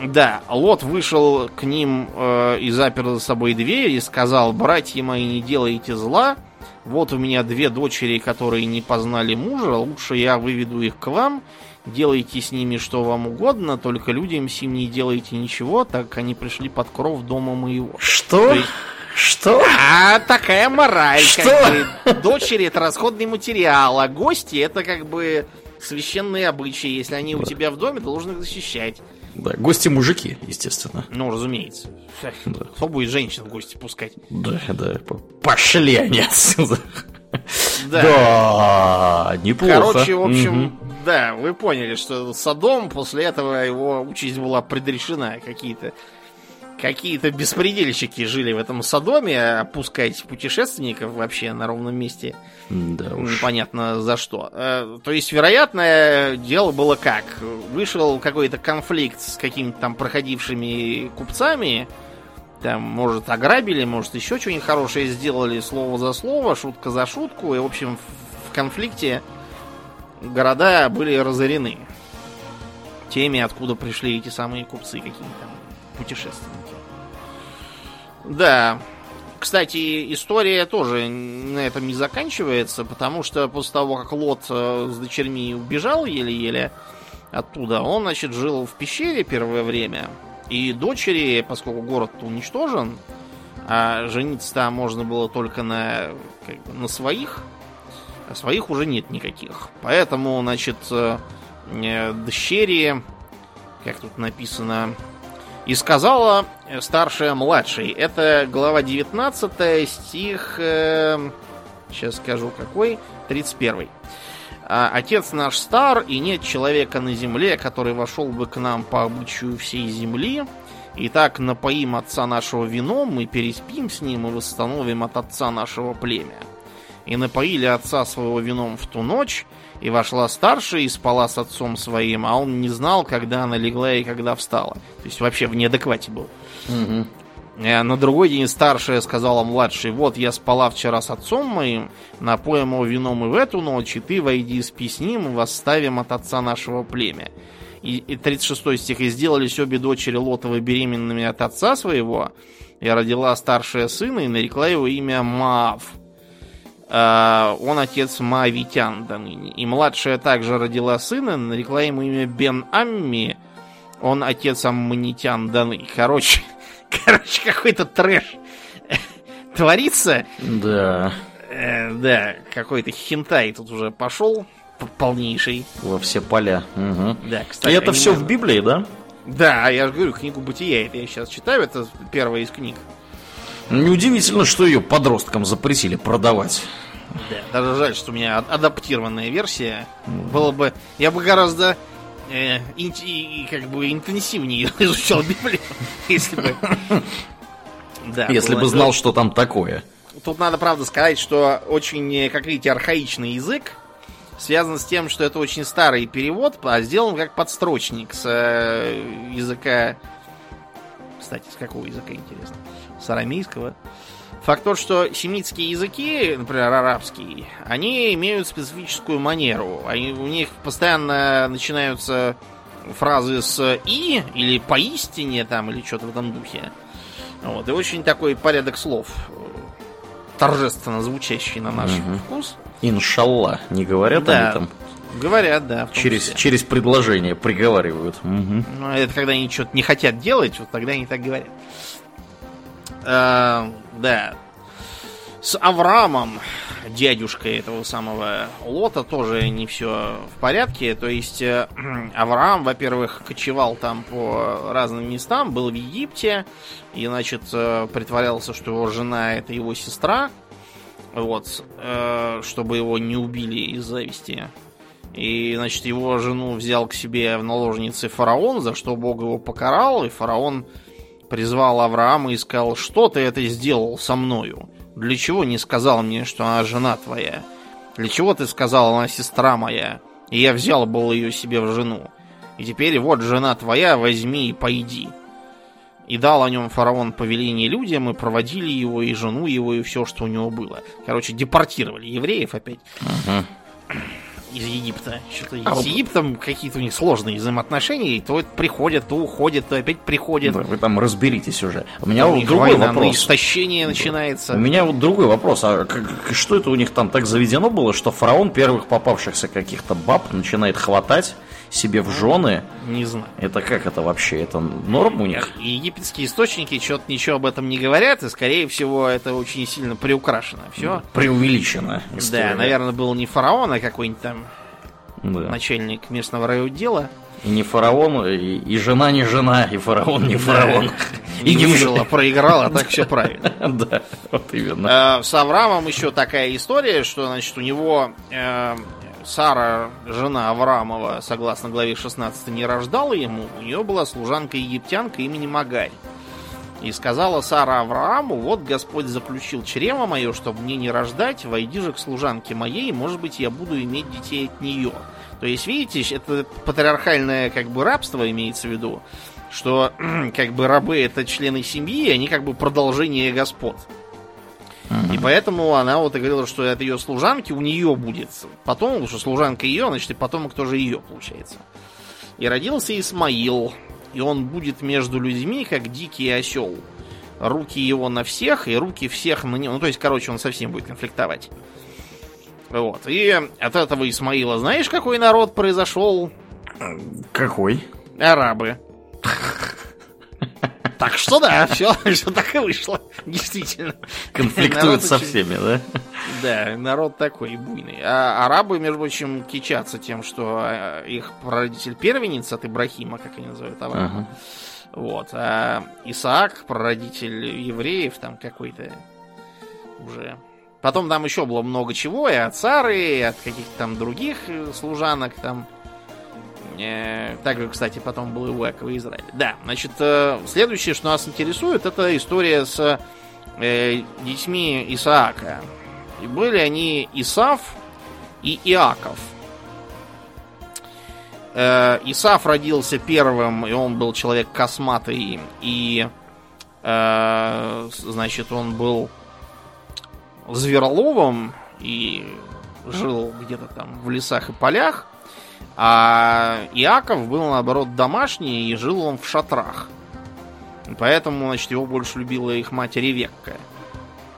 Speaker 2: Да, Лот вышел к ним э, и запер за собой дверь и сказал, братья мои, не делайте зла. Вот у меня две дочери, которые не познали мужа, лучше я выведу их к вам. Делайте с ними что вам угодно, только людям сим не делайте ничего, так как они пришли под кров дома моего.
Speaker 1: Что? есть, что?
Speaker 2: А, такая мораль. Что? Как бы, дочери это расходный материал, а гости это как бы священные обычаи. Если они у тебя в доме, ты должен их защищать.
Speaker 1: Да, гости мужики, естественно.
Speaker 2: Ну, разумеется. Да. Кто будет женщин в гости пускать?
Speaker 1: Да, да. Пошли они отсюда.
Speaker 2: Да. да, неплохо. Короче, в общем, угу. да, вы поняли, что Садом после этого его участь была предрешена. Какие-то какие-то беспредельщики жили в этом Содоме, опускать путешественников вообще на ровном месте. Да уж. Непонятно за что. Э, то есть, вероятно, дело было как? Вышел какой-то конфликт с какими-то там проходившими купцами, там, может, ограбили, может, еще что-нибудь хорошее сделали, слово за слово, шутка за шутку, и, в общем, в конфликте города были разорены теми, откуда пришли эти самые купцы какие-то путешественники. Да. Кстати, история тоже на этом не заканчивается, потому что после того, как Лот э, с дочерьми убежал еле-еле оттуда, он, значит, жил в пещере первое время. И дочери, поскольку город уничтожен, а жениться там можно было только на, как бы, на своих, а своих уже нет никаких. Поэтому, значит, э, э, дочери, как тут написано, и сказала старшая младшей. Это глава 19, стих... Э, сейчас скажу какой. 31. А, Отец наш стар, и нет человека на земле, который вошел бы к нам по обычаю всей земли. Итак, напоим отца нашего вином, мы переспим с ним и восстановим от отца нашего племя. И напоили отца своего вином в ту ночь, и вошла старшая и спала с отцом своим, а он не знал, когда она легла и когда встала. То есть вообще в неадеквате был. Угу. На другой день старшая сказала младшей, вот я спала вчера с отцом моим, напоем его вином и в эту ночь, и ты войди спи с ним, и восставим от отца нашего племя. И, и 36 стих, и сделались обе дочери Лотовы беременными от отца своего, и родила старшая сына, и нарекла его имя Маав он отец Маавитян до ныне. И младшая также родила сына, нарекла ему имя Бен Амми, он отец Амманитян даны. Короче, *laughs* короче, какой-то трэш *laughs* творится.
Speaker 1: Да.
Speaker 2: Э, да, какой-то хентай тут уже пошел полнейший.
Speaker 1: Во все поля. Угу.
Speaker 2: Да, кстати.
Speaker 1: И это все в Библии, да?
Speaker 2: Да, я же говорю, книгу Бытия, это я сейчас читаю, это первая из книг.
Speaker 1: Неудивительно, что ее подросткам запретили продавать.
Speaker 2: Да, даже жаль, что у меня адаптированная версия. Было бы. Я бы гораздо э, ин, и, как бы интенсивнее *laughs* изучал Библию, если бы.
Speaker 1: Да, если бы знал, что там такое.
Speaker 2: Тут надо, правда, сказать, что очень, как видите, архаичный язык связан с тем, что это очень старый перевод, а сделан как подстрочник с э, языка... Кстати, с какого языка, интересно? С арамейского. Факт тот, что семитские языки, например, арабский, они имеют специфическую манеру. Они, у них постоянно начинаются фразы с «и» или «поистине» там, или что-то в этом духе. Вот. И очень такой порядок слов торжественно звучащий на наш угу. вкус.
Speaker 1: Иншалла, не говорят да. они там?
Speaker 2: Говорят, да.
Speaker 1: Через, через предложение приговаривают. Угу.
Speaker 2: Ну, это когда они что-то не хотят делать, вот тогда они так говорят. А, да. С Авраамом, дядюшкой этого самого Лота, тоже не все в порядке. То есть э, *clears throat* Авраам, во-первых, кочевал там по разным местам, был в Египте, и, значит, э, притворялся, что его жена это его сестра, вот, э, чтобы его не убили из зависти. И, значит, его жену взял к себе в наложницы фараон, за что Бог его покарал, и фараон призвал Авраама и сказал, что ты это сделал со мною? Для чего не сказал мне, что она жена твоя? Для чего ты сказал, она сестра моя? И я взял был ее себе в жену. И теперь вот жена твоя, возьми и пойди. И дал о нем фараон повеление людям, и проводили его, и жену его, и все, что у него было. Короче, депортировали евреев опять. Uh-huh из Египта. Что-то а с. Египтом какие-то у них сложные взаимоотношения, и то приходят, то уходят, то опять приходят. Да,
Speaker 1: вы там разберитесь уже. У меня вот другой вопрос.
Speaker 2: истощение начинается.
Speaker 1: У меня вот другой вопрос. А как, что это у них там так заведено было, что фараон первых попавшихся каких-то баб начинает хватать себе в жены.
Speaker 2: Не знаю.
Speaker 1: Это как это вообще? Это норм у них?
Speaker 2: Египетские источники что-то ничего об этом не говорят, и скорее всего это очень сильно приукрашено. Все.
Speaker 1: Преувеличено.
Speaker 2: История. Да, наверное, был не фараон, а какой-нибудь там да. начальник местного райотдела.
Speaker 1: И не фараон, и, и жена не жена, и фараон не фараон.
Speaker 2: Да. *laughs* И не выжила, проиграла, так *laughs* все правильно. *laughs*
Speaker 1: Да, вот именно.
Speaker 2: Э, с Авраамом еще такая история, что, значит, у него э, Сара, жена Авраамова, согласно главе 16, не рождала ему, у нее была служанка-египтянка имени Магарь. И сказала Сара Аврааму, вот Господь заключил чрево мое, чтобы мне не рождать, войди же к служанке моей, может быть, я буду иметь детей от нее. То есть, видите, это патриархальное как бы рабство имеется в виду, что *clears throat* как бы рабы это члены семьи, они как бы продолжение господ. И поэтому она вот и говорила, что от ее служанки у нее будет потом, потому что служанка ее, значит, и потомок тоже ее, получается. И родился Исмаил, и он будет между людьми, как дикий осел. Руки его на всех, и руки всех на него. Ну, то есть, короче, он совсем будет конфликтовать. Вот. И от этого Исмаила знаешь, какой народ произошел?
Speaker 1: Какой?
Speaker 2: Арабы. *laughs* Так что да, все, все *laughs* так и вышло. Действительно.
Speaker 1: Конфликтуют со всеми, да?
Speaker 2: Да, народ такой буйный. А арабы, между прочим, кичатся тем, что а, их прародитель первенец от Ибрахима, как они называют Авраама. Ага. Вот. А Исаак, прародитель евреев, там какой-то уже. Потом там еще было много чего, и от Сары, и от каких-то там других служанок там. Также, кстати, потом был и у Якова Израиля. Да, значит, э, следующее, что нас интересует, это история с э, детьми Исаака. И были они Исав и Иаков. Э, Исав родился первым, и он был человек косматый, и, значит, он был звероловом и жил где-то там в лесах и полях. А Иаков был, наоборот, домашний, и жил он в шатрах. Поэтому, значит, его больше любила их мать Ревекка.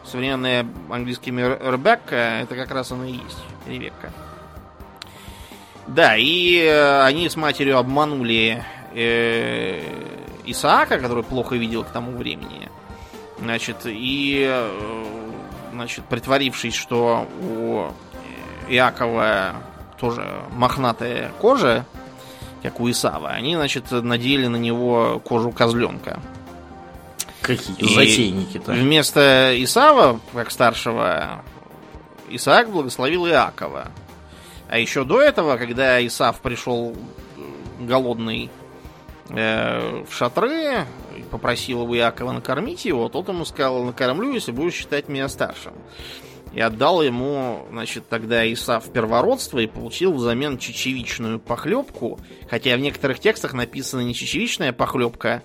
Speaker 2: Современная английскими Ребекка, это как раз она и есть, Ревекка. Да, и э, они с матерью обманули э, Исаака, который плохо видел к тому времени. Значит, и э, значит, притворившись, что у Иакова тоже мохнатая кожа, как у Исава, они, значит, надели на него кожу козленка.
Speaker 1: Какие затейники-то.
Speaker 2: Вместо Исава, как старшего, Исаак благословил Иакова. А еще до этого, когда Исав пришел голодный э, в шатры, попросил у Иакова накормить его, тот ему сказал, накормлю, если будешь считать меня старшим и отдал ему, значит, тогда Исав первородство и получил взамен чечевичную похлебку, хотя в некоторых текстах написано не чечевичная похлебка,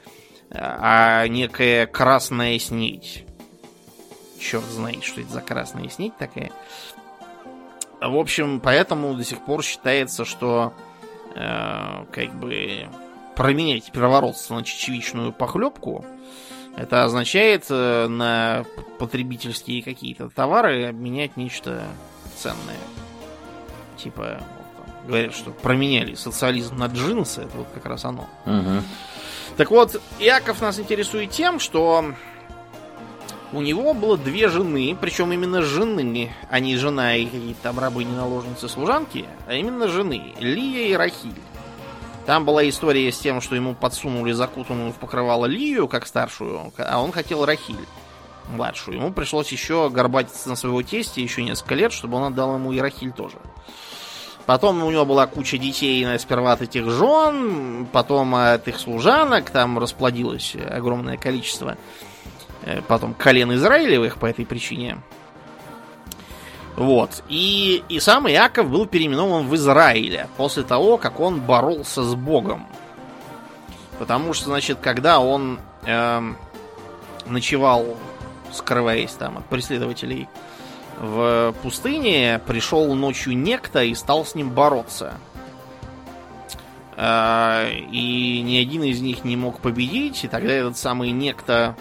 Speaker 2: а некая красная снедь. черт знает, что это за красная снедь такая. В общем, поэтому до сих пор считается, что э, как бы променять первородство на чечевичную похлебку, это означает э, на потребительские какие-то товары обменять нечто ценное. Типа, вот, там, говорят, что променяли социализм на джинсы, это вот как раз оно.
Speaker 1: Угу.
Speaker 2: Так вот, Иаков нас интересует тем, что у него было две жены, причем именно жены, а не жена и какие-то там рабыни, наложницы, служанки, а именно жены, Лия и Рахиль. Там была история с тем, что ему подсунули закутанную в покрывало Лию, как старшую, а он хотел Рахиль, младшую. Ему пришлось еще горбатиться на своего тестя еще несколько лет, чтобы он отдал ему и Рахиль тоже. Потом у него была куча детей, сперва от этих жен, потом от их служанок, там расплодилось огромное количество Э, потом колен Израилевых по этой причине. Вот. И, и сам Иаков был переименован в Израиле после того, как он боролся с Богом. Потому что, значит, когда он э, ночевал, скрываясь там от преследователей в пустыне, пришел ночью некто и стал с ним бороться. Э, и ни один из них не мог победить, и тогда этот самый некто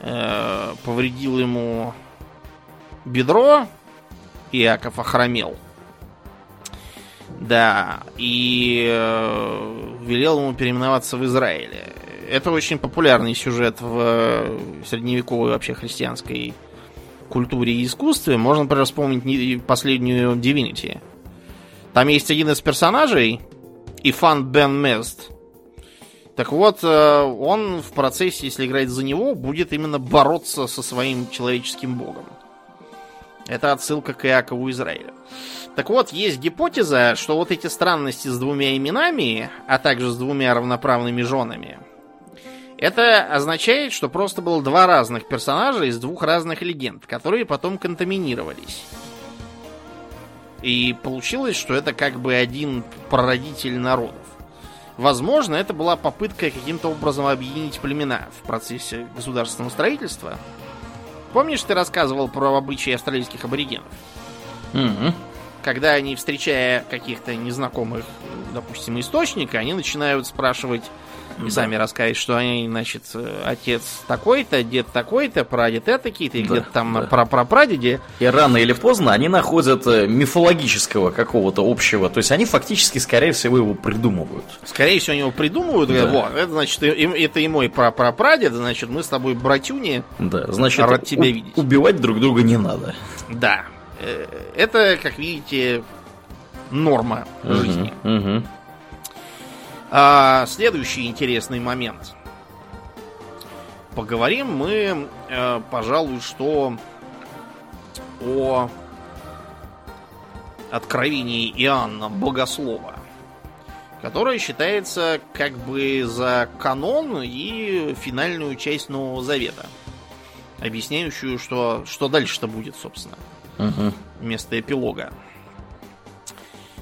Speaker 2: э, повредил ему бедро, Иаков охромел. Да, и э, велел ему переименоваться в Израиле. Это очень популярный сюжет в средневековой вообще христианской культуре и искусстве. Можно, например, вспомнить последнюю Divinity. Там есть один из персонажей, Ифан Бен Мест, так вот, э, он в процессе, если играть за него, будет именно бороться со своим человеческим богом. Это отсылка к Иакову Израиля. Так вот, есть гипотеза, что вот эти странности с двумя именами, а также с двумя равноправными женами, это означает, что просто было два разных персонажа из двух разных легенд, которые потом контаминировались. И получилось, что это как бы один прародитель народов. Возможно, это была попытка каким-то образом объединить племена в процессе государственного строительства. Помнишь, ты рассказывал про обычаи австралийских аборигенов?
Speaker 1: Угу.
Speaker 2: Когда они, встречая каких-то незнакомых, допустим, источника, они начинают спрашивать и сами рассказать, что они, значит, отец такой-то, дед такой-то, прадед этакий-то, и да, где-то там да. на прапрапрадеде.
Speaker 1: И рано или поздно они находят э, мифологического какого-то общего. То есть они фактически, скорее всего, его придумывают.
Speaker 2: Скорее всего, они его придумывают. Да. Говорят, вот, это значит, это и мой прапрапрадед, значит, мы с тобой братюни.
Speaker 1: Да, значит, рад тебя видеть. убивать друг друга не надо.
Speaker 2: Да. Э, это, как видите, норма угу, жизни.
Speaker 1: Угу.
Speaker 2: А, следующий интересный момент. Поговорим мы, э, пожалуй, что о откровении Иоанна Богослова, которое считается как бы за канон и финальную часть Нового Завета, объясняющую, что, что дальше-то будет, собственно,
Speaker 1: угу.
Speaker 2: вместо эпилога.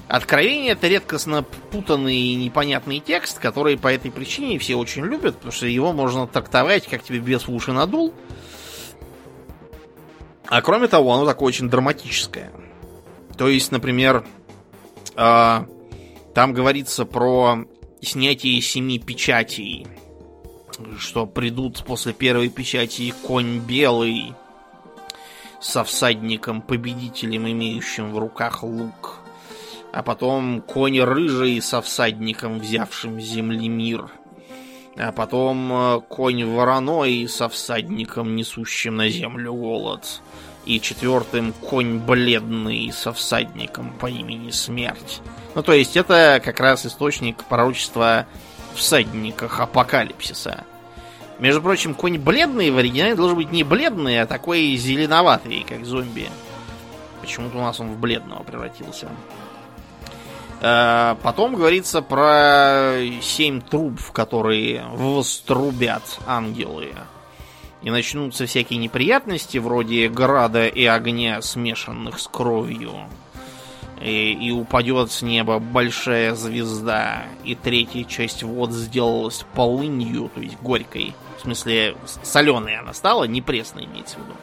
Speaker 2: Откровение это редкостно путанный и непонятный текст, который по этой причине все очень любят, потому что его можно трактовать, как тебе без уши надул. А кроме того, оно такое очень драматическое. То есть, например, э, там говорится про снятие семи печатей, что придут после первой печати конь белый со всадником, победителем, имеющим в руках лук а потом конь рыжий со всадником, взявшим земли мир, а потом э, конь вороной со всадником, несущим на землю голод, и четвертым конь бледный со всадником по имени Смерть. Ну, то есть это как раз источник пророчества всадниках апокалипсиса. Между прочим, конь бледный в оригинале должен быть не бледный, а такой зеленоватый, как зомби. Почему-то у нас он в бледного превратился. Э, потом говорится про семь труб, в которые вострубят ангелы. И начнутся всякие неприятности, вроде града и огня, смешанных с кровью. И, и упадет с неба большая звезда. И третья часть вод сделалась полынью, то есть горькой. В смысле, соленой она стала, не пресной имеется в виду.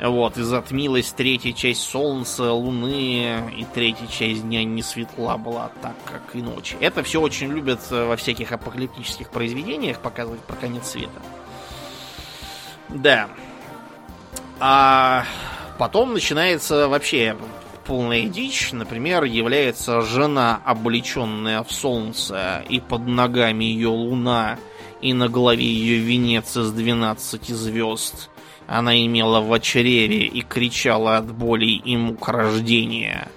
Speaker 2: Вот, и затмилась третья часть Солнца, Луны, и третья часть дня не светла была так, как и ночь. Это все очень любят э, во всяких апокалиптических произведениях показывать про конец света. Да. А потом начинается вообще полная дичь. Например, является жена, облеченная в солнце, и под ногами ее луна, и на голове ее венец из 12 звезд она имела в чреве и кричала от боли и мук рождения.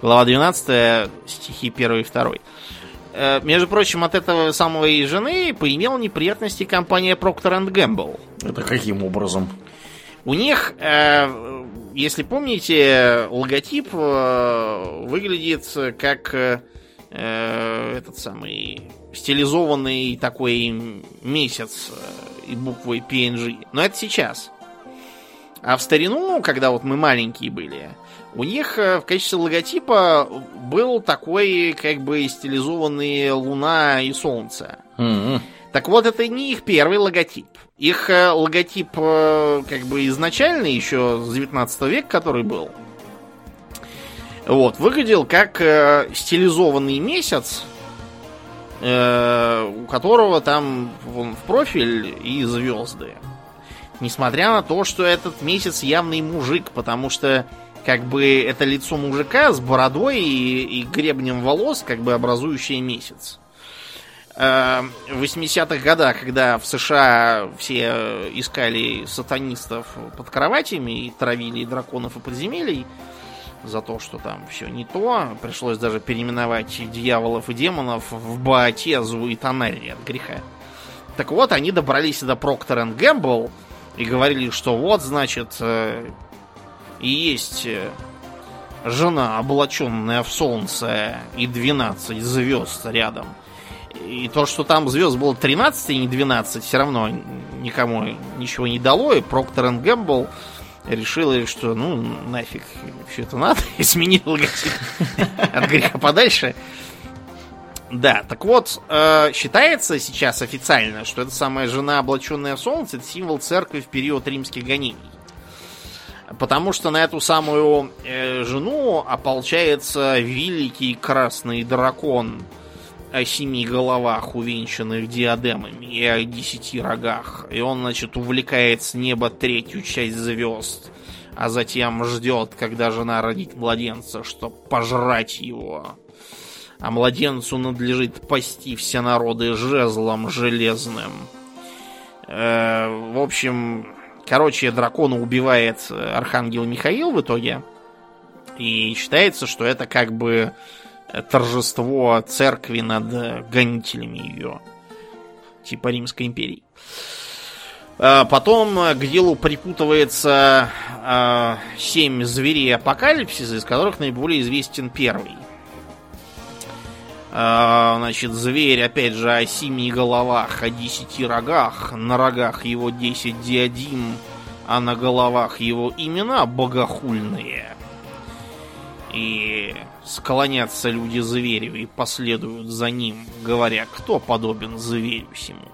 Speaker 2: Глава 12, стихи 1 и 2. Э, между прочим, от этого самого и жены поимела неприятности компания Procter Gamble.
Speaker 1: Это каким образом?
Speaker 2: У них, э, если помните, логотип э, выглядит как этот самый стилизованный такой месяц и буквой PNG. Но это сейчас. А в старину, когда вот мы маленькие были, у них э, в качестве логотипа был такой, как бы, стилизованный Луна и Солнце. Mm-hmm. Так вот, это не их первый логотип. Их э, логотип, э, как бы, изначальный, еще с 19 века, который был, вот, выглядел как стилизованный месяц, у которого там вон, в профиль и звезды. Несмотря на то, что этот месяц явный мужик, потому что как бы это лицо мужика с бородой и, и гребнем волос, как бы образующее месяц. Э, в 80-х годах, когда в США все искали сатанистов под кроватями и травили драконов и подземелий, за то, что там все не то. Пришлось даже переименовать дьяволов и демонов в Баатезу и Тоннелли от греха. Так вот, они добрались до Проктор Гэмбл и говорили, что вот, значит, э, и есть э, жена, облаченная в солнце, и 12 звезд рядом. И то, что там звезд было 13 и не 12, все равно никому ничего не дало. И Проктор Гэмбл решила, что ну нафиг все это надо, и сменил логотип от греха подальше. Да, так вот, э, считается сейчас официально, что эта самая жена, облаченная в солнце, это символ церкви в период римских гонений. Потому что на эту самую э, жену ополчается великий красный дракон – о семи головах, увенчанных диадемами, и о десяти рогах. И он, значит, увлекает с неба третью часть звезд, а затем ждет, когда жена родит младенца, чтобы пожрать его. А младенцу надлежит пасти все народы жезлом железным. Э, в общем, короче, дракона убивает архангел Михаил в итоге. И считается, что это как бы торжество церкви над гонителями ее. Типа Римской империи. А, потом к делу припутывается а, семь зверей апокалипсиса, из которых наиболее известен первый. А, значит, зверь, опять же, о семи головах, о десяти рогах. На рогах его десять диадим, а на головах его имена богохульные. И склонятся люди зверю и последуют за ним, говоря, кто подобен зверю сему.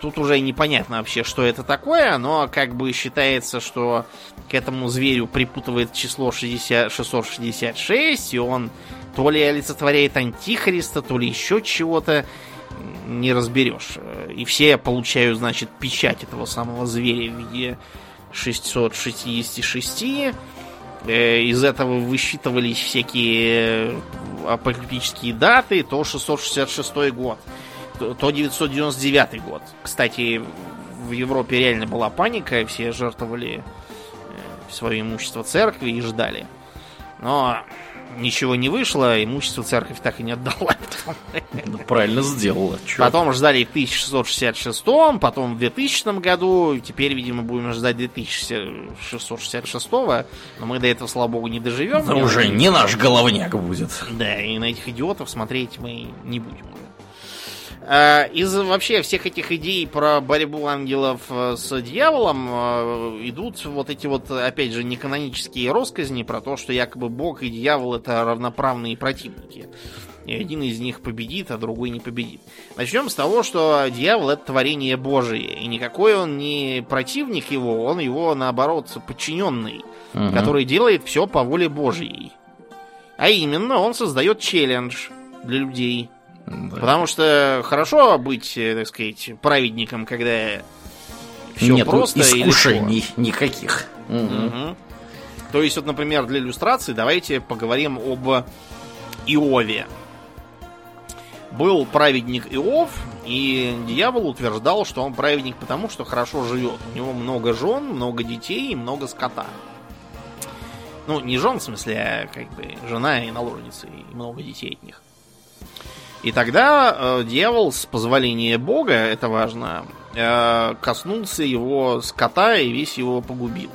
Speaker 2: Тут уже непонятно вообще, что это такое, но как бы считается, что к этому зверю припутывает число 60, 666, и он то ли олицетворяет антихриста, то ли еще чего-то, не разберешь. И все получают, значит, печать этого самого зверя в виде 666, Э, из этого высчитывались всякие э, апокалиптические даты, то 666 год, то 999 год. Кстати, в Европе реально была паника, все жертвовали э, свое имущество церкви и ждали. Но ничего не вышло, имущество церковь так и не отдала.
Speaker 1: Ну, правильно сделала.
Speaker 2: Черт. Потом ждали в 1666, потом в 2000 году, теперь, видимо, будем ждать 2666, но мы до этого, слава богу, не доживем.
Speaker 1: Но уже не наш головняк будет.
Speaker 2: Да, и на этих идиотов смотреть мы не будем из вообще всех этих идей про борьбу ангелов э, с дьяволом э, идут вот эти вот, опять же, неканонические росказни про то, что якобы Бог и дьявол это равноправные противники. И один из них победит, а другой не победит. Начнем с того, что дьявол это творение Божие. И никакой он не противник его, он его, наоборот, подчиненный, угу. который делает все по воле Божьей. А именно, он создает челлендж для людей – да. Потому что хорошо быть, э, так сказать, праведником, когда
Speaker 1: все Нет просто искушений и никаких.
Speaker 2: Угу. То есть, вот, например, для иллюстрации давайте поговорим об Иове. Был праведник Иов, и дьявол утверждал, что он праведник потому, что хорошо живет. У него много жен, много детей и много скота. Ну, не жен, в смысле, а как бы жена и наложницы, и много детей от них. И тогда э, дьявол, с позволения Бога, это важно, э, коснулся его скота и весь его погубил.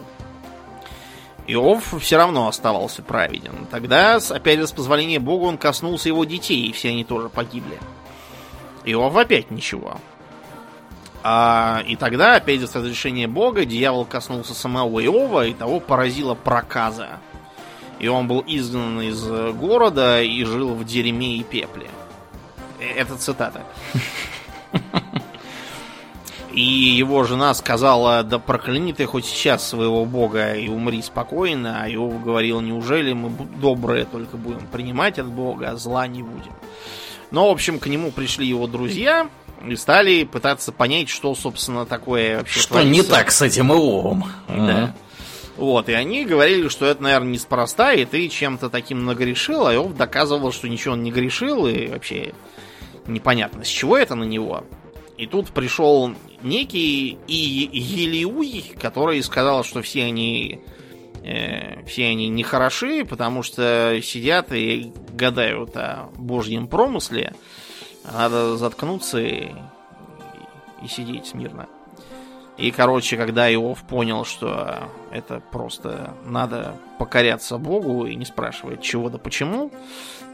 Speaker 2: Иов все равно оставался праведен. Тогда, опять же, с позволения Бога, он коснулся его детей, и все они тоже погибли. Иов опять ничего. А, и тогда, опять же, с разрешения Бога, дьявол коснулся самого Иова, и того поразила проказа. И он был изгнан из города и жил в дерьме и пепле. Это цитата. И его жена сказала, да прокляни ты хоть сейчас своего бога и умри спокойно. А Иов говорил, неужели мы добрые только будем принимать от бога, а зла не будем. Но, в общем, к нему пришли его друзья и стали пытаться понять, что, собственно, такое вообще
Speaker 1: Что творится. не так с этим Иовом.
Speaker 2: Да. Вот, и они говорили, что это, наверное, неспроста, и ты чем-то таким нагрешил, а Иов доказывал, что ничего он не грешил, и вообще непонятно, с чего это на него. И тут пришел некий и Елиуй, который сказал, что все они э, все они нехороши, потому что сидят и гадают о божьем промысле. Надо заткнуться и, и сидеть смирно. И, короче, когда Иов понял, что это просто надо покоряться Богу и не спрашивать чего да почему,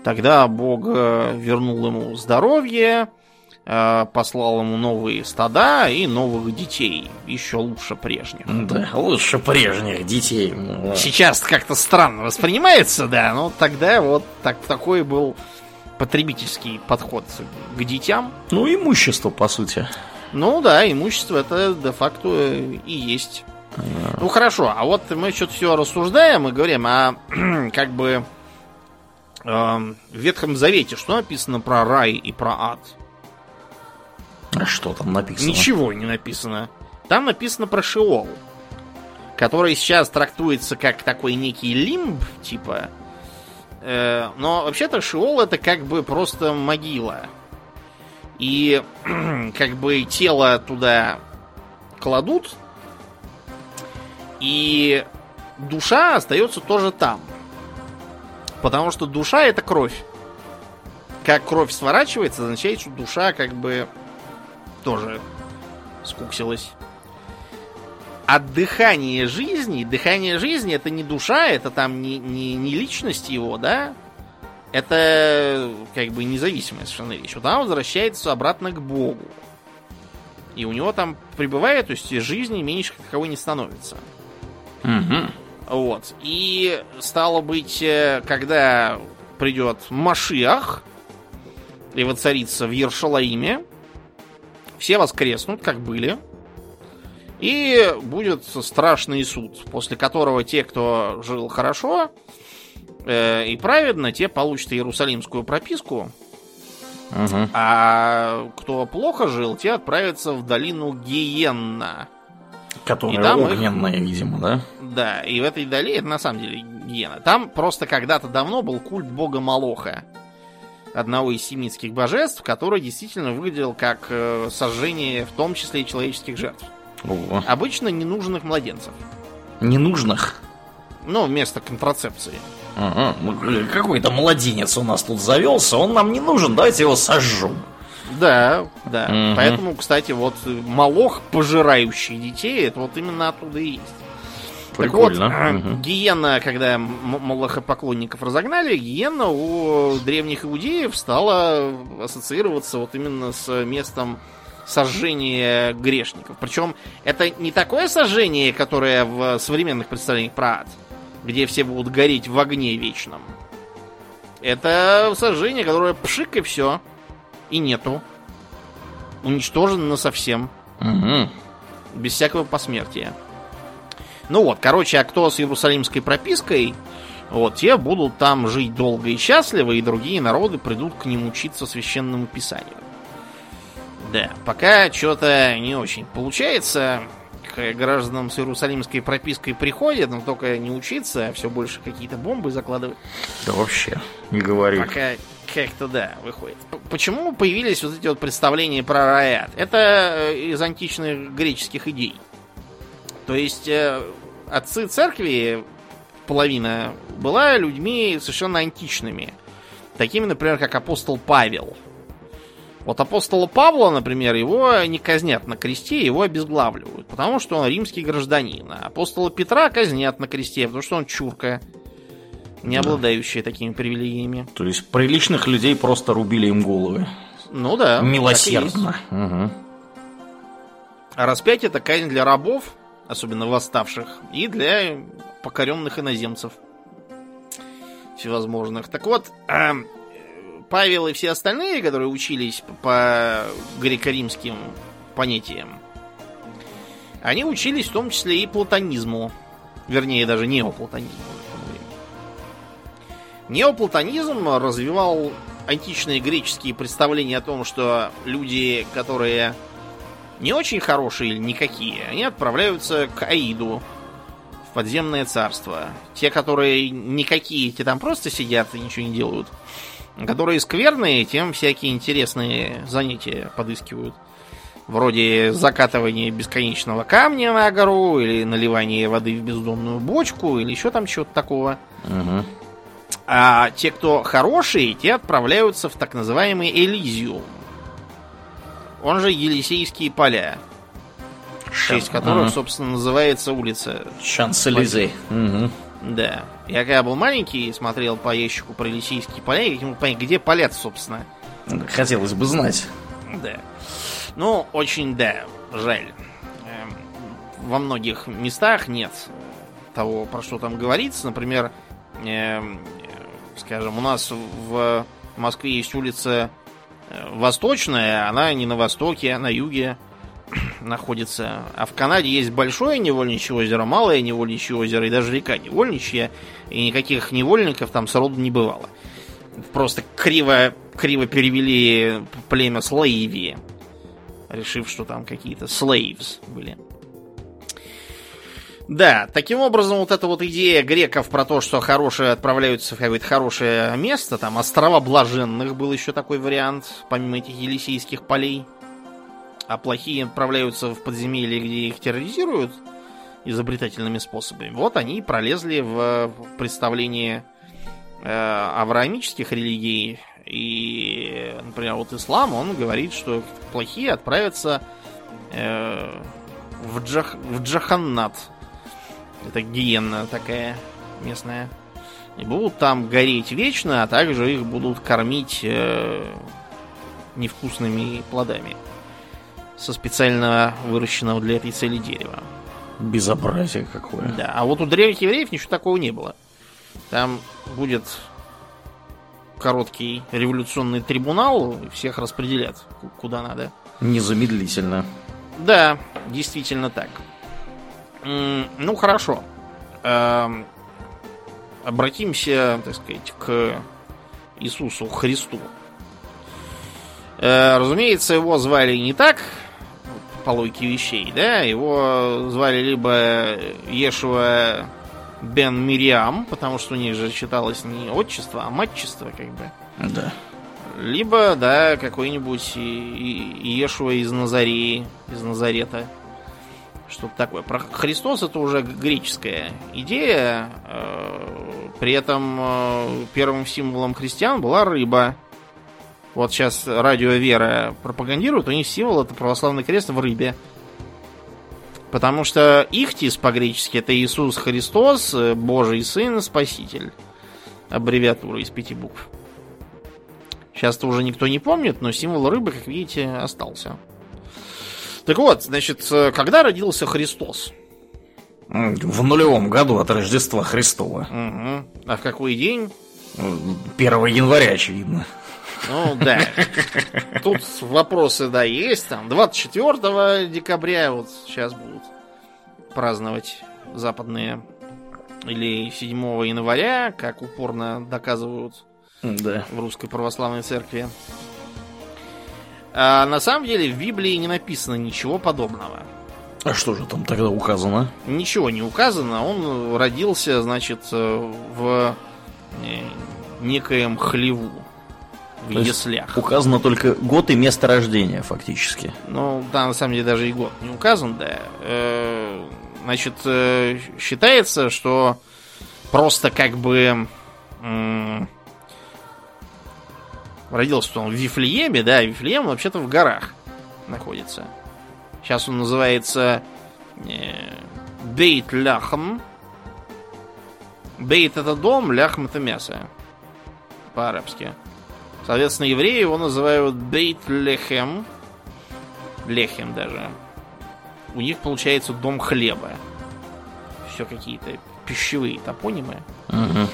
Speaker 2: Тогда Бог э, вернул ему здоровье, э, послал ему новые стада и новых детей. Еще лучше прежних.
Speaker 1: Да, лучше прежних детей.
Speaker 2: Сейчас как-то странно воспринимается, да, но тогда вот так, такой был потребительский подход к детям.
Speaker 1: Ну, имущество, по сути.
Speaker 2: Ну да, имущество это де-факто и есть. Да. Ну хорошо, а вот мы что-то все рассуждаем и говорим, а *clears throat* как бы в Ветхом Завете что написано про рай и про ад?
Speaker 1: А что там написано?
Speaker 2: Ничего не написано. Там написано про Шиол, который сейчас трактуется как такой некий лимб, типа. Э, но вообще-то Шиол это как бы просто могила. И *clears throat* как бы тело туда кладут, и душа остается тоже там. Потому что душа это кровь. Как кровь сворачивается, означает, что душа как бы тоже скуксилась. А дыхание жизни, дыхание жизни это не душа, это там не, не, не личность его, да? Это как бы независимая совершенно вещь. Вот она возвращается обратно к Богу. И у него там пребывает, то есть жизни меньше какого не становится.
Speaker 1: Угу.
Speaker 2: Вот. И стало быть, э, когда придет Машиах и воцарится в Ершалаиме, все воскреснут, как были, и будет страшный суд, после которого те, кто жил хорошо э, и праведно, те получат иерусалимскую прописку,
Speaker 1: угу.
Speaker 2: а кто плохо жил, те отправятся в долину Гиенна.
Speaker 1: Которая огненная, их... видимо, да?
Speaker 2: Да, и в этой долине, это на самом деле гиена. Там просто когда-то давно был культ бога Малоха, одного из семитских божеств, который действительно выглядел как э, сожжение, в том числе и человеческих жертв.
Speaker 1: О.
Speaker 2: Обычно ненужных младенцев.
Speaker 1: Ненужных?
Speaker 2: Ну, вместо контрацепции.
Speaker 1: Ага, ну, какой-то младенец у нас тут завелся, он нам не нужен, давайте его сожжем.
Speaker 2: Да, да. Угу. Поэтому, кстати, вот Малох, пожирающий детей, это вот именно оттуда и есть.
Speaker 1: Прикольно.
Speaker 2: Так вот,
Speaker 1: Мгм.
Speaker 2: Гиена, когда молохопоклонников разогнали, Гиена у древних иудеев стала ассоциироваться вот именно с местом сожжения грешников. Причем это не такое сожжение, которое в современных представлениях про ад, где все будут гореть в огне вечном. Это сожжение, которое пшик и все. И нету. Уничтожено совсем.
Speaker 1: Мгм.
Speaker 2: Без всякого посмертия. Ну вот, короче, а кто с иерусалимской пропиской, вот, те будут там жить долго и счастливо, и другие народы придут к ним учиться священному писанию. Да, пока что-то не очень получается. К гражданам с иерусалимской пропиской приходят, но только не учиться, а все больше какие-то бомбы закладывать.
Speaker 1: Да вообще, не говори.
Speaker 2: Пока как-то да, выходит. Почему появились вот эти вот представления про ад? Это э, из античных греческих идей. То есть э, отцы церкви, половина, была людьми совершенно античными. Такими, например, как апостол Павел. Вот апостола Павла, например, его не казнят на кресте, его обезглавливают, потому что он римский гражданин. А апостола Петра казнят на кресте, потому что он чурка, не
Speaker 1: Да.
Speaker 2: обладающая такими привилегиями.
Speaker 1: То есть приличных людей просто рубили им головы.
Speaker 2: Ну да.
Speaker 1: Милосердно. Мгм.
Speaker 2: А распятие это казнь для рабов, особенно восставших, и для покоренных иноземцев всевозможных. Так вот, эм, Павел и все остальные, которые учились по греко-римским понятиям, они учились в том числе и платонизму. Вернее, даже неоплатонизму. Неоплатонизм развивал античные греческие представления о том, что люди, которые не очень хорошие или никакие, они отправляются к Аиду в подземное царство. Те, которые никакие, те там просто сидят и ничего не делают. Которые скверные, тем всякие интересные занятия подыскивают. Вроде закатывания бесконечного камня на гору, или наливания воды в бездонную бочку, или еще там чего-то такого.
Speaker 1: Мгм.
Speaker 2: А те, кто хорошие, те отправляются в так называемый Элизиум. Он же Елисейские поля. В честь
Speaker 1: Шан-
Speaker 2: которых,
Speaker 1: Ага.
Speaker 2: собственно, называется улица.
Speaker 1: Шанс-Элизе. Мгм.
Speaker 2: Да. Я когда был маленький и смотрел по ящику про Елисейские поля, я не мог понять, где поля собственно.
Speaker 1: Хотелось бы знать.
Speaker 2: Да. Ну, очень, да, жаль. Эм, Во многих местах нет того, про что там говорится. Например, эм, скажем, у нас в Москве есть улица э, Восточная, она не на востоке, а на юге *clears throat* находится. А в Канаде есть большое невольничье озеро, малое невольничье озеро и даже река невольничья. И никаких невольников там сроду не бывало. Просто криво, криво перевели племя Слейви, решив, что там какие-то slaves были. Да, таким образом, вот эта вот идея греков про то, что хорошие отправляются в какое-то хорошее место, там острова блаженных был еще такой вариант, помимо этих елисейских полей, а плохие отправляются в подземелье, где их терроризируют изобретательными способами. Вот они и пролезли в представление э, авраамических религий. И, например, вот ислам, он говорит, что плохие отправятся э, в, джах, в Джаханнат. Это гиенна такая местная. И будут там гореть вечно, а также их будут кормить э, невкусными плодами. Со специально выращенного для этой цели дерева.
Speaker 1: Безобразие какое.
Speaker 2: Да, а вот у древних евреев ничего такого не было. Там будет короткий революционный трибунал, и всех распределят ку- куда надо.
Speaker 1: Незамедлительно.
Speaker 2: Да, действительно так. Ну, хорошо. Эм, Обратимся, так сказать, к Иисусу Христу. Э, Разумеется, его звали не так, по логике вещей, да? Его звали либо Ешуа Бен Мириам, потому что у них же читалось не отчество, а матчество, как бы.
Speaker 1: Да.
Speaker 2: Либо, да, какой-нибудь Иешуа из Назареи, из Назарета. Что-то такое. Про Христос это уже греческая идея. э, При этом э, первым символом христиан была рыба. Вот сейчас радио Вера пропагандирует, у них символ это православный крест в рыбе. Потому что Ихтис по-гречески это Иисус Христос, э, Божий Сын, Спаситель. Аббревиатура из пяти букв. Сейчас-то уже никто не помнит, но символ рыбы, как видите, остался. Так вот, значит, э, когда родился Христос?
Speaker 1: В нулевом году от Рождества Христова.
Speaker 2: Угу. А в какой день?
Speaker 1: 1 января, очевидно.
Speaker 2: Ну да. Тут вопросы, да, есть. Там 24 декабря вот сейчас будут праздновать западные. Или 7 января, как упорно доказывают
Speaker 1: да.
Speaker 2: в русской православной церкви. А на самом деле в Библии не написано ничего подобного.
Speaker 1: А что же там тогда указано?
Speaker 2: Ничего не указано. Он родился, значит, в э, некоем хлеву. В
Speaker 1: То
Speaker 2: яслях.
Speaker 1: Указано только год и место рождения, фактически.
Speaker 2: Ну, да, на самом деле даже и год не указан, да. Э, значит, э, считается, что просто как бы родился он в Вифлееме, да, Вифлеем вообще-то в горах находится. Сейчас он называется э, Бейт Ляхм. Бейт это дом, ляхм это мясо. По-арабски. Соответственно, евреи его называют Бейт Лехем. Лехем даже. У них получается дом хлеба. Все какие-то пищевые топонимы.
Speaker 1: Угу.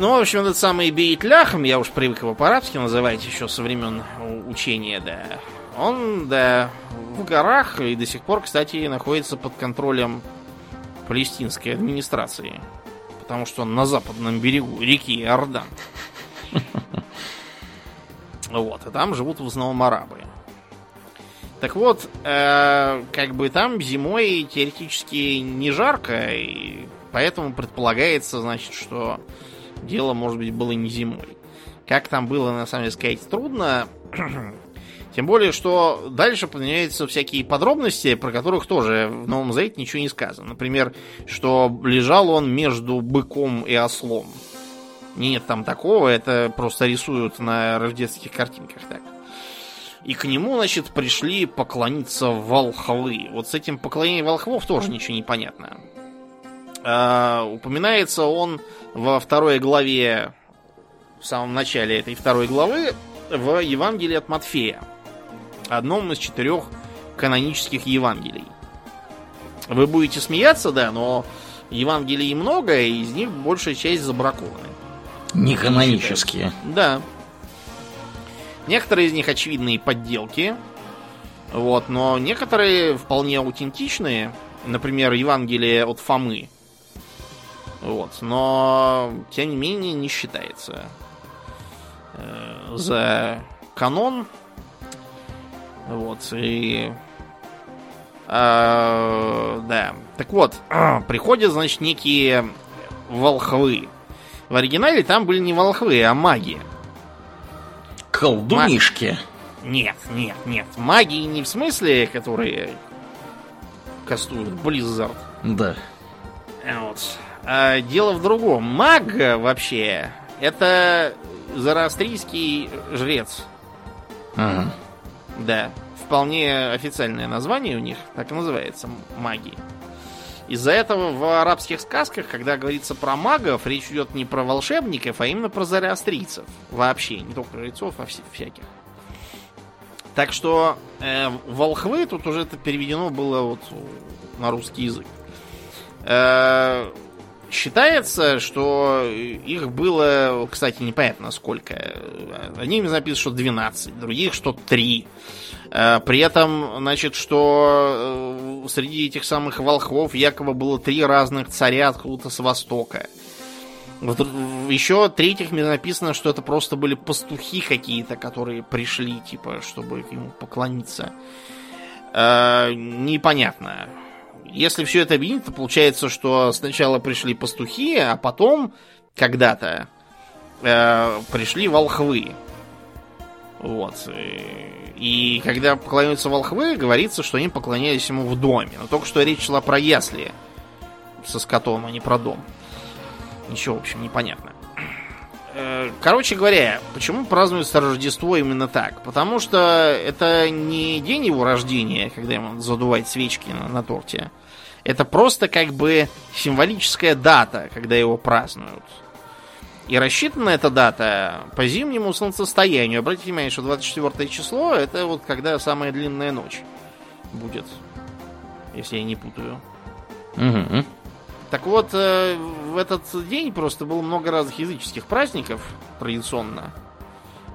Speaker 2: Ну, в общем, этот самый Бейт Ляхм, я уж привык его по-арабски называть еще со времен учения, да. Он, да, в горах и до сих пор, кстати, находится под контролем палестинской администрации. Потому что он на западном берегу реки Иордан. Вот, и там живут в основном арабы. Так вот, э, как бы там зимой теоретически не жарко, и поэтому предполагается, значит, что дело, может быть, было не зимой. Как там было, на самом деле, сказать трудно. *clears throat* Тем более, что дальше поменяются всякие подробности, про которых тоже в Новом Завете ничего не сказано. Например, что лежал он между быком и ослом. Нет там такого, это просто рисуют на рождественских картинках так. И к нему, значит, пришли поклониться волхвы. Вот с этим поклонением волхвов тоже ничего не понятно. А, упоминается он во второй главе, в самом начале этой второй главы, в Евангелии от Матфея. Одном из четырех канонических Евангелий. Вы будете смеяться, да, но Евангелий много, и из них большая часть забракованы.
Speaker 1: Не канонические.
Speaker 2: Да. Некоторые из них очевидные подделки. Вот, но некоторые вполне аутентичные. Например, Евангелие от Фомы. Вот, но тем не менее не считается э, за канон. Вот, и... Э, да. Так вот, *clears throat* приходят, значит, некие волхвы в оригинале там были не волхвы, а маги.
Speaker 1: Колдунишки.
Speaker 2: Ма... Нет, нет, нет. Маги не в смысле, которые кастуют Blizzard.
Speaker 1: Да.
Speaker 2: Вот. А дело в другом. Маг вообще это зороастрийский жрец.
Speaker 1: Ага.
Speaker 2: Да. Вполне официальное название у них, так и называется маги. Из-за этого в арабских сказках, когда говорится про магов, речь идет не про волшебников, а именно про зороастрийцев. Вообще, не только жрецов, а вся, всяких. Так что э, волхвы тут уже это переведено было вот на русский язык. Э, считается, что их было, кстати, непонятно сколько. Одним записано, что 12, других, что 3. Э, при этом, значит, что э, среди этих самых волхвов якобы было три разных царя откуда-то с востока. Еще третьих мне написано, что это просто были пастухи какие-то, которые пришли, типа, чтобы ему поклониться. Э, непонятно. Если все это объединить, то получается, что сначала пришли пастухи, а потом когда-то э, пришли волхвы. Вот. И когда поклоняются волхвы, говорится, что они поклонялись ему в доме. Но только что речь шла про ясли со скотом, а не про дом. Ничего, в общем, непонятно. Э, короче говоря, почему празднуется Рождество именно так? Потому что это не день его рождения, когда ему задувать свечки на, на торте. Это просто как бы символическая дата, когда его празднуют. И рассчитана эта дата по зимнему солнцестоянию. Обратите внимание, что 24 число это вот когда самая длинная ночь будет. Если я не путаю.
Speaker 1: Угу.
Speaker 2: Так вот, э, в этот день просто было много разных языческих праздников традиционно.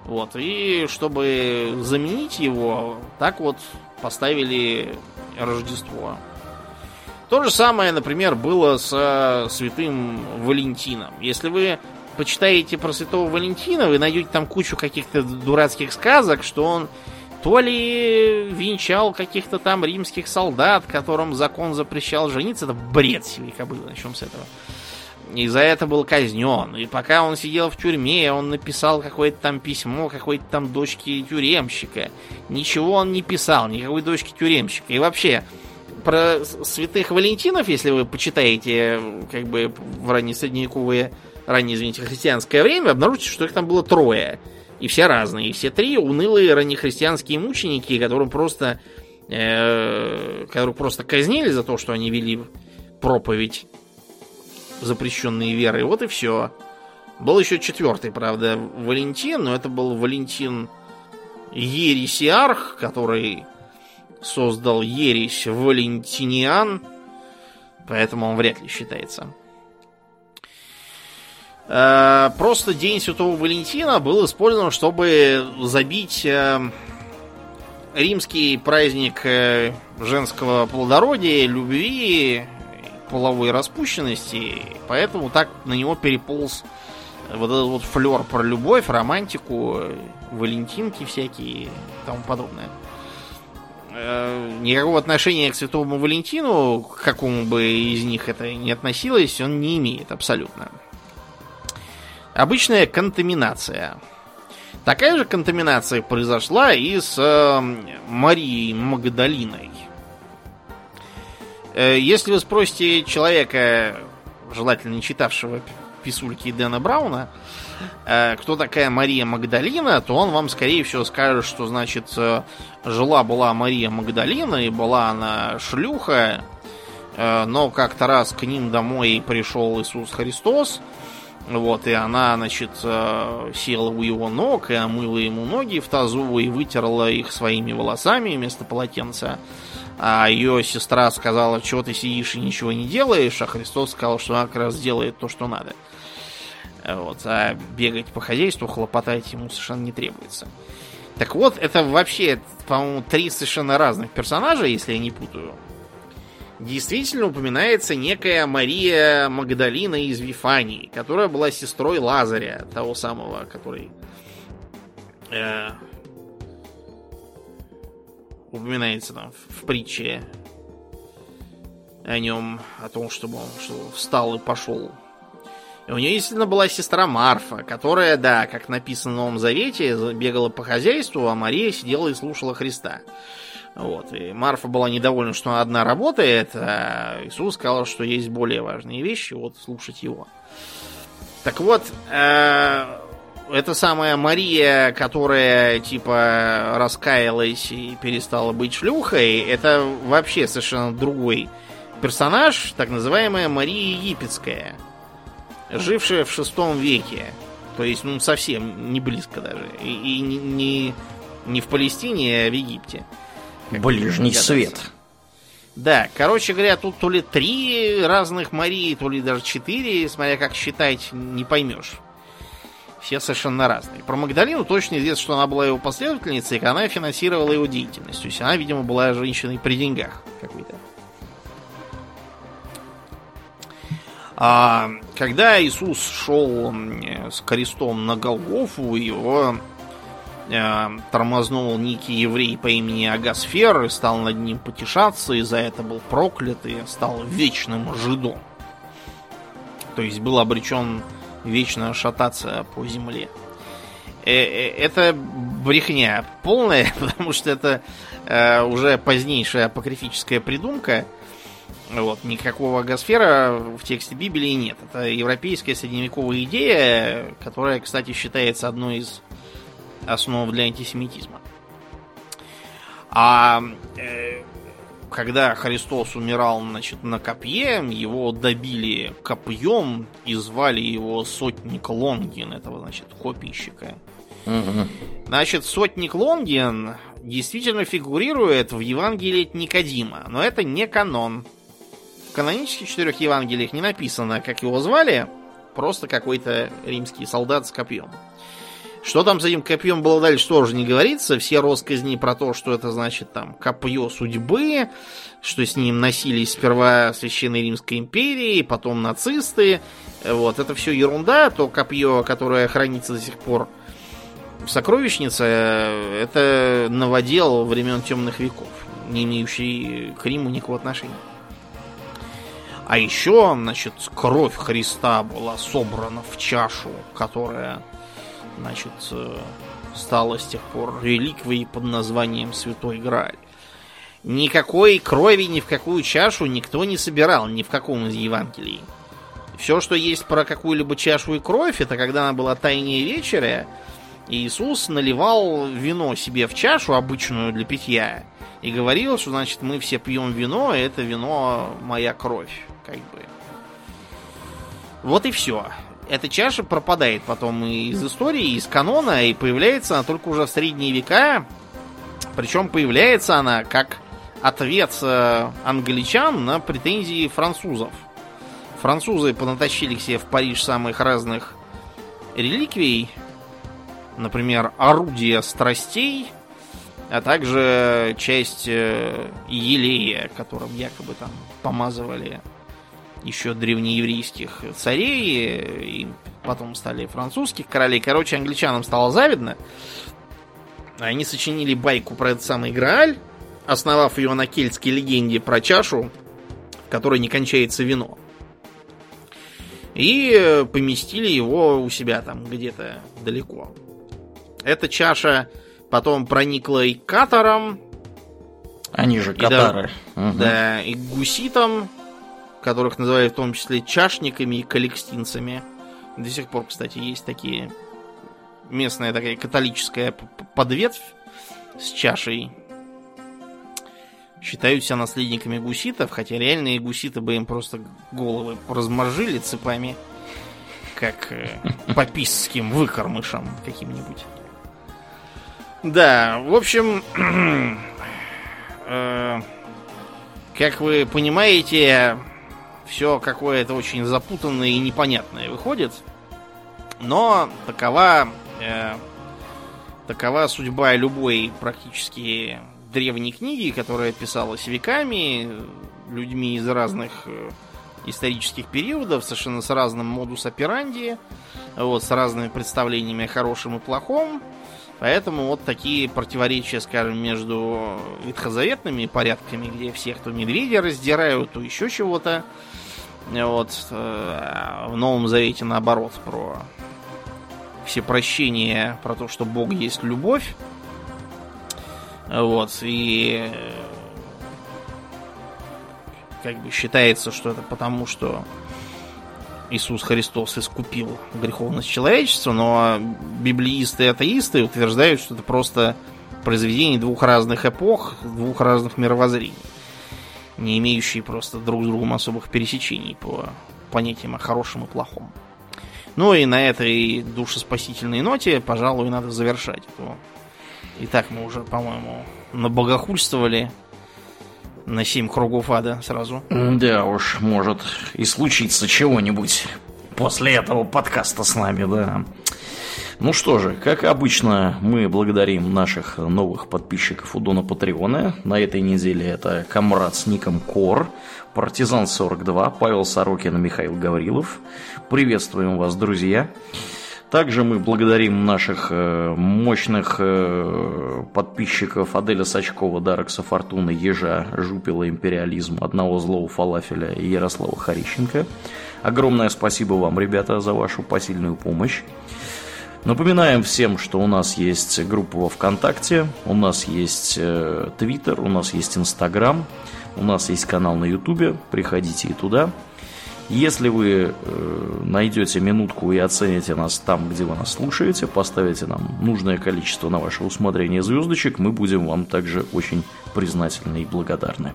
Speaker 2: Вот, и чтобы заменить его, так вот поставили Рождество. То же самое, например, было с святым Валентином. Если вы почитаете про святого Валентина, вы найдете там кучу каких-то дурацких сказок, что он то ли венчал каких-то там римских солдат, которым закон запрещал жениться. Это бред сивый кобылы, начнем с этого. И за это был казнен. И пока он сидел в тюрьме, он написал какое-то там письмо какой-то там дочке тюремщика. Ничего он не писал, никакой дочки тюремщика. И вообще, про святых Валентинов, если вы почитаете как бы в раннесредневековые, раннее, извините, христианское время, обнаружите, что их там было трое. И все разные. Все три унылые раннехристианские мученики, которым просто, э, которых просто казнили за то, что они вели проповедь запрещенные веры. Вот и все. Был еще четвертый, правда, Валентин, но это был Валентин Ересиарх, который создал ересь Валентиниан, поэтому он вряд ли считается. Э, просто День Святого Валентина был использован, чтобы забить э, римский праздник э, женского плодородия, любви, половой распущенности. Поэтому так на него переполз вот этот вот флер про любовь, романтику, валентинки всякие и тому подобное. Никакого отношения к Святому Валентину, к какому бы из них это ни относилось, он не имеет абсолютно. Обычная контаминация. Такая же контаминация произошла и с э, Марией Магдалиной. Э, если вы спросите человека, желательно не читавшего писульки Дэна Брауна, э, кто такая Мария Магдалина, то он вам, скорее всего, скажет, что, значит, э, жила-была Мария Магдалина, и была она шлюха, э, но как-то раз к ним домой пришел Иисус Христос, вот, и она, значит, э, села у его ног и омыла ему ноги в тазу и вытерла их своими волосами вместо полотенца. А ее сестра сказала, чего ты сидишь и ничего не делаешь, а Христос сказал, что она как раз делает то, что надо. Вот, а бегать по хозяйству, хлопотать ему совершенно не требуется. Так вот, это вообще, по-моему, три совершенно разных персонажа, если я не путаю действительно упоминается некая Мария Магдалина из Вифании, которая была сестрой Лазаря, того самого, который э, упоминается там в, притче о нем, о том, чтобы он что, встал и пошел. И у нее действительно была сестра Марфа, которая, да, как написано в Новом Завете, бегала по хозяйству, а Мария сидела и слушала Христа. Вот. И Марфа была недовольна, что она одна работает, а Иисус сказал, что есть более важные вещи, вот слушать его. Так вот, э, эта самая Мария, которая типа раскаялась и перестала быть шлюхой, это вообще совершенно другой персонаж, так называемая Мария Египетская, жившая в шестом веке. То есть, ну, совсем не близко даже. И, и не, не в Палестине, а в Египте.
Speaker 1: Ближний свет.
Speaker 2: Да, короче говоря, тут то ли три разных Марии, то ли даже четыре, смотря как считать, не поймешь. Все совершенно разные. Про Магдалину точно известно, что она была его последовательницей, и она финансировала его деятельность. То есть она, видимо, была женщиной при деньгах какой-то. А, когда Иисус шел с крестом на Голгофу, его э, тормознул некий еврей по имени Агасфер и стал над ним потешаться, и за это был проклят и стал вечным жидом. То есть был обречен вечно шататься по земле. Э, э, это брехня полная, *laughs* потому что это э, уже позднейшая апокрифическая придумка. Вот, никакого Госфера в тексте Библии нет. Это европейская средневековая идея, которая, кстати, считается одной из основ для антисемитизма. А э, когда Христос умирал значит, на копье, его добили копьем и звали его Сотник Лонгин, этого, значит, копийщика. Угу. Значит, Сотник Лонгин действительно фигурирует в Евангелии от Никодима, но это не канон. В канонических четырех Евангелиях не написано, как его звали, просто какой-то римский солдат с копьем. Что там с этим копьем было дальше, тоже не говорится. Все россказни про то, что это значит там копье судьбы, что с ним носились сперва Священной Римской империи, потом нацисты. Вот, это все ерунда. То копье, которое хранится до сих пор в сокровищнице, это новодел времен темных веков, не имеющий к Риму никакого отношения. А еще, значит, кровь Христа была собрана в чашу, которая значит, э, стала с тех пор реликвией под названием Святой Грааль. Никакой крови ни в какую чашу никто не собирал, ни в каком из Евангелий. Все, что есть про какую-либо чашу и кровь, это когда она была тайнее вечеря, Иисус наливал вино себе в чашу, обычную для питья, и говорил, что, значит, мы все пьем вино, и это вино моя кровь, как бы. Вот и все эта чаша пропадает потом из истории, из канона, и появляется она только уже в средние века. Причем появляется она как ответ э, англичан на претензии французов. Французы понатащили к себе в Париж самых разных реликвий, например, орудия страстей, а также часть э, елея, которым якобы там помазывали еще древнееврейских царей, и потом стали французских королей. Короче, англичанам стало завидно. Они сочинили байку про этот самый Грааль, основав ее на кельтской легенде про чашу, в которой не кончается вино. И поместили его у себя там где-то далеко. Эта чаша потом проникла и катарам.
Speaker 1: Они же катары.
Speaker 2: Да, угу. да, и гуситам, которых называют в том числе чашниками и коллекстинцами. До сих пор, кстати, есть такие местная такая католическая подветвь с чашей. Считают себя наследниками гуситов, хотя реальные гуситы бы им просто головы разморжили цепами, как э, пописским выкормышам каким-нибудь. Да, в общем, *clears throat* э, как вы понимаете, все какое-то очень запутанное и непонятное выходит. Но такова, э, такова судьба любой практически древней книги, которая писалась веками, людьми из разных э, исторических периодов, совершенно с разным модус операнди, вот, с разными представлениями о хорошем и плохом. Поэтому вот такие противоречия, скажем, между ветхозаветными порядками, где всех то медведя раздирают, то еще чего-то, вот. Э, в Новом Завете наоборот про все прощения, про то, что Бог есть любовь. Вот. И как бы считается, что это потому, что Иисус Христос искупил греховность человечества, но библеисты и атеисты утверждают, что это просто произведение двух разных эпох, двух разных мировоззрений не имеющие просто друг с другом особых пересечений по понятиям о хорошем и плохом. Ну и на этой душеспасительной ноте, пожалуй, надо завершать. И так мы уже, по-моему, набогохульствовали на семь кругов ада сразу.
Speaker 1: Да уж, может и случиться чего-нибудь после этого подкаста с нами, да. Ну что же, как обычно, мы благодарим наших новых подписчиков у Дона Патреона. На этой неделе это Камрад с ником Кор, Партизан 42, Павел Сорокин и Михаил Гаврилов. Приветствуем вас, друзья. Также мы благодарим наших э, мощных э, подписчиков Аделя Сачкова, Дарекса Фортуны, Ежа, Жупила Империализм, Одного Злого Фалафеля и Ярослава Харищенко. Огромное спасибо вам, ребята, за вашу посильную помощь. Напоминаем всем, что у нас есть группа во ВКонтакте, у нас есть э, Твиттер, у нас есть Инстаграм. У нас есть канал на Ютубе, приходите и туда. Если вы э, найдете минутку и оцените нас там, где вы нас слушаете, поставите нам нужное количество на ваше усмотрение звездочек, мы будем вам также очень признательны и благодарны.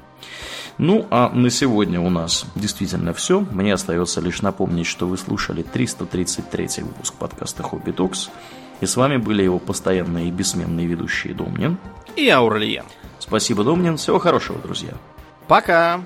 Speaker 1: Ну, а на сегодня у нас действительно все. Мне остается лишь напомнить, что вы слушали 333 выпуск подкаста «Хобби Токс». И с вами были его постоянные и бессменные ведущие Домнин
Speaker 2: и Аурлиен.
Speaker 1: Спасибо, Домнин. Всего хорошего, друзья.
Speaker 2: Пока!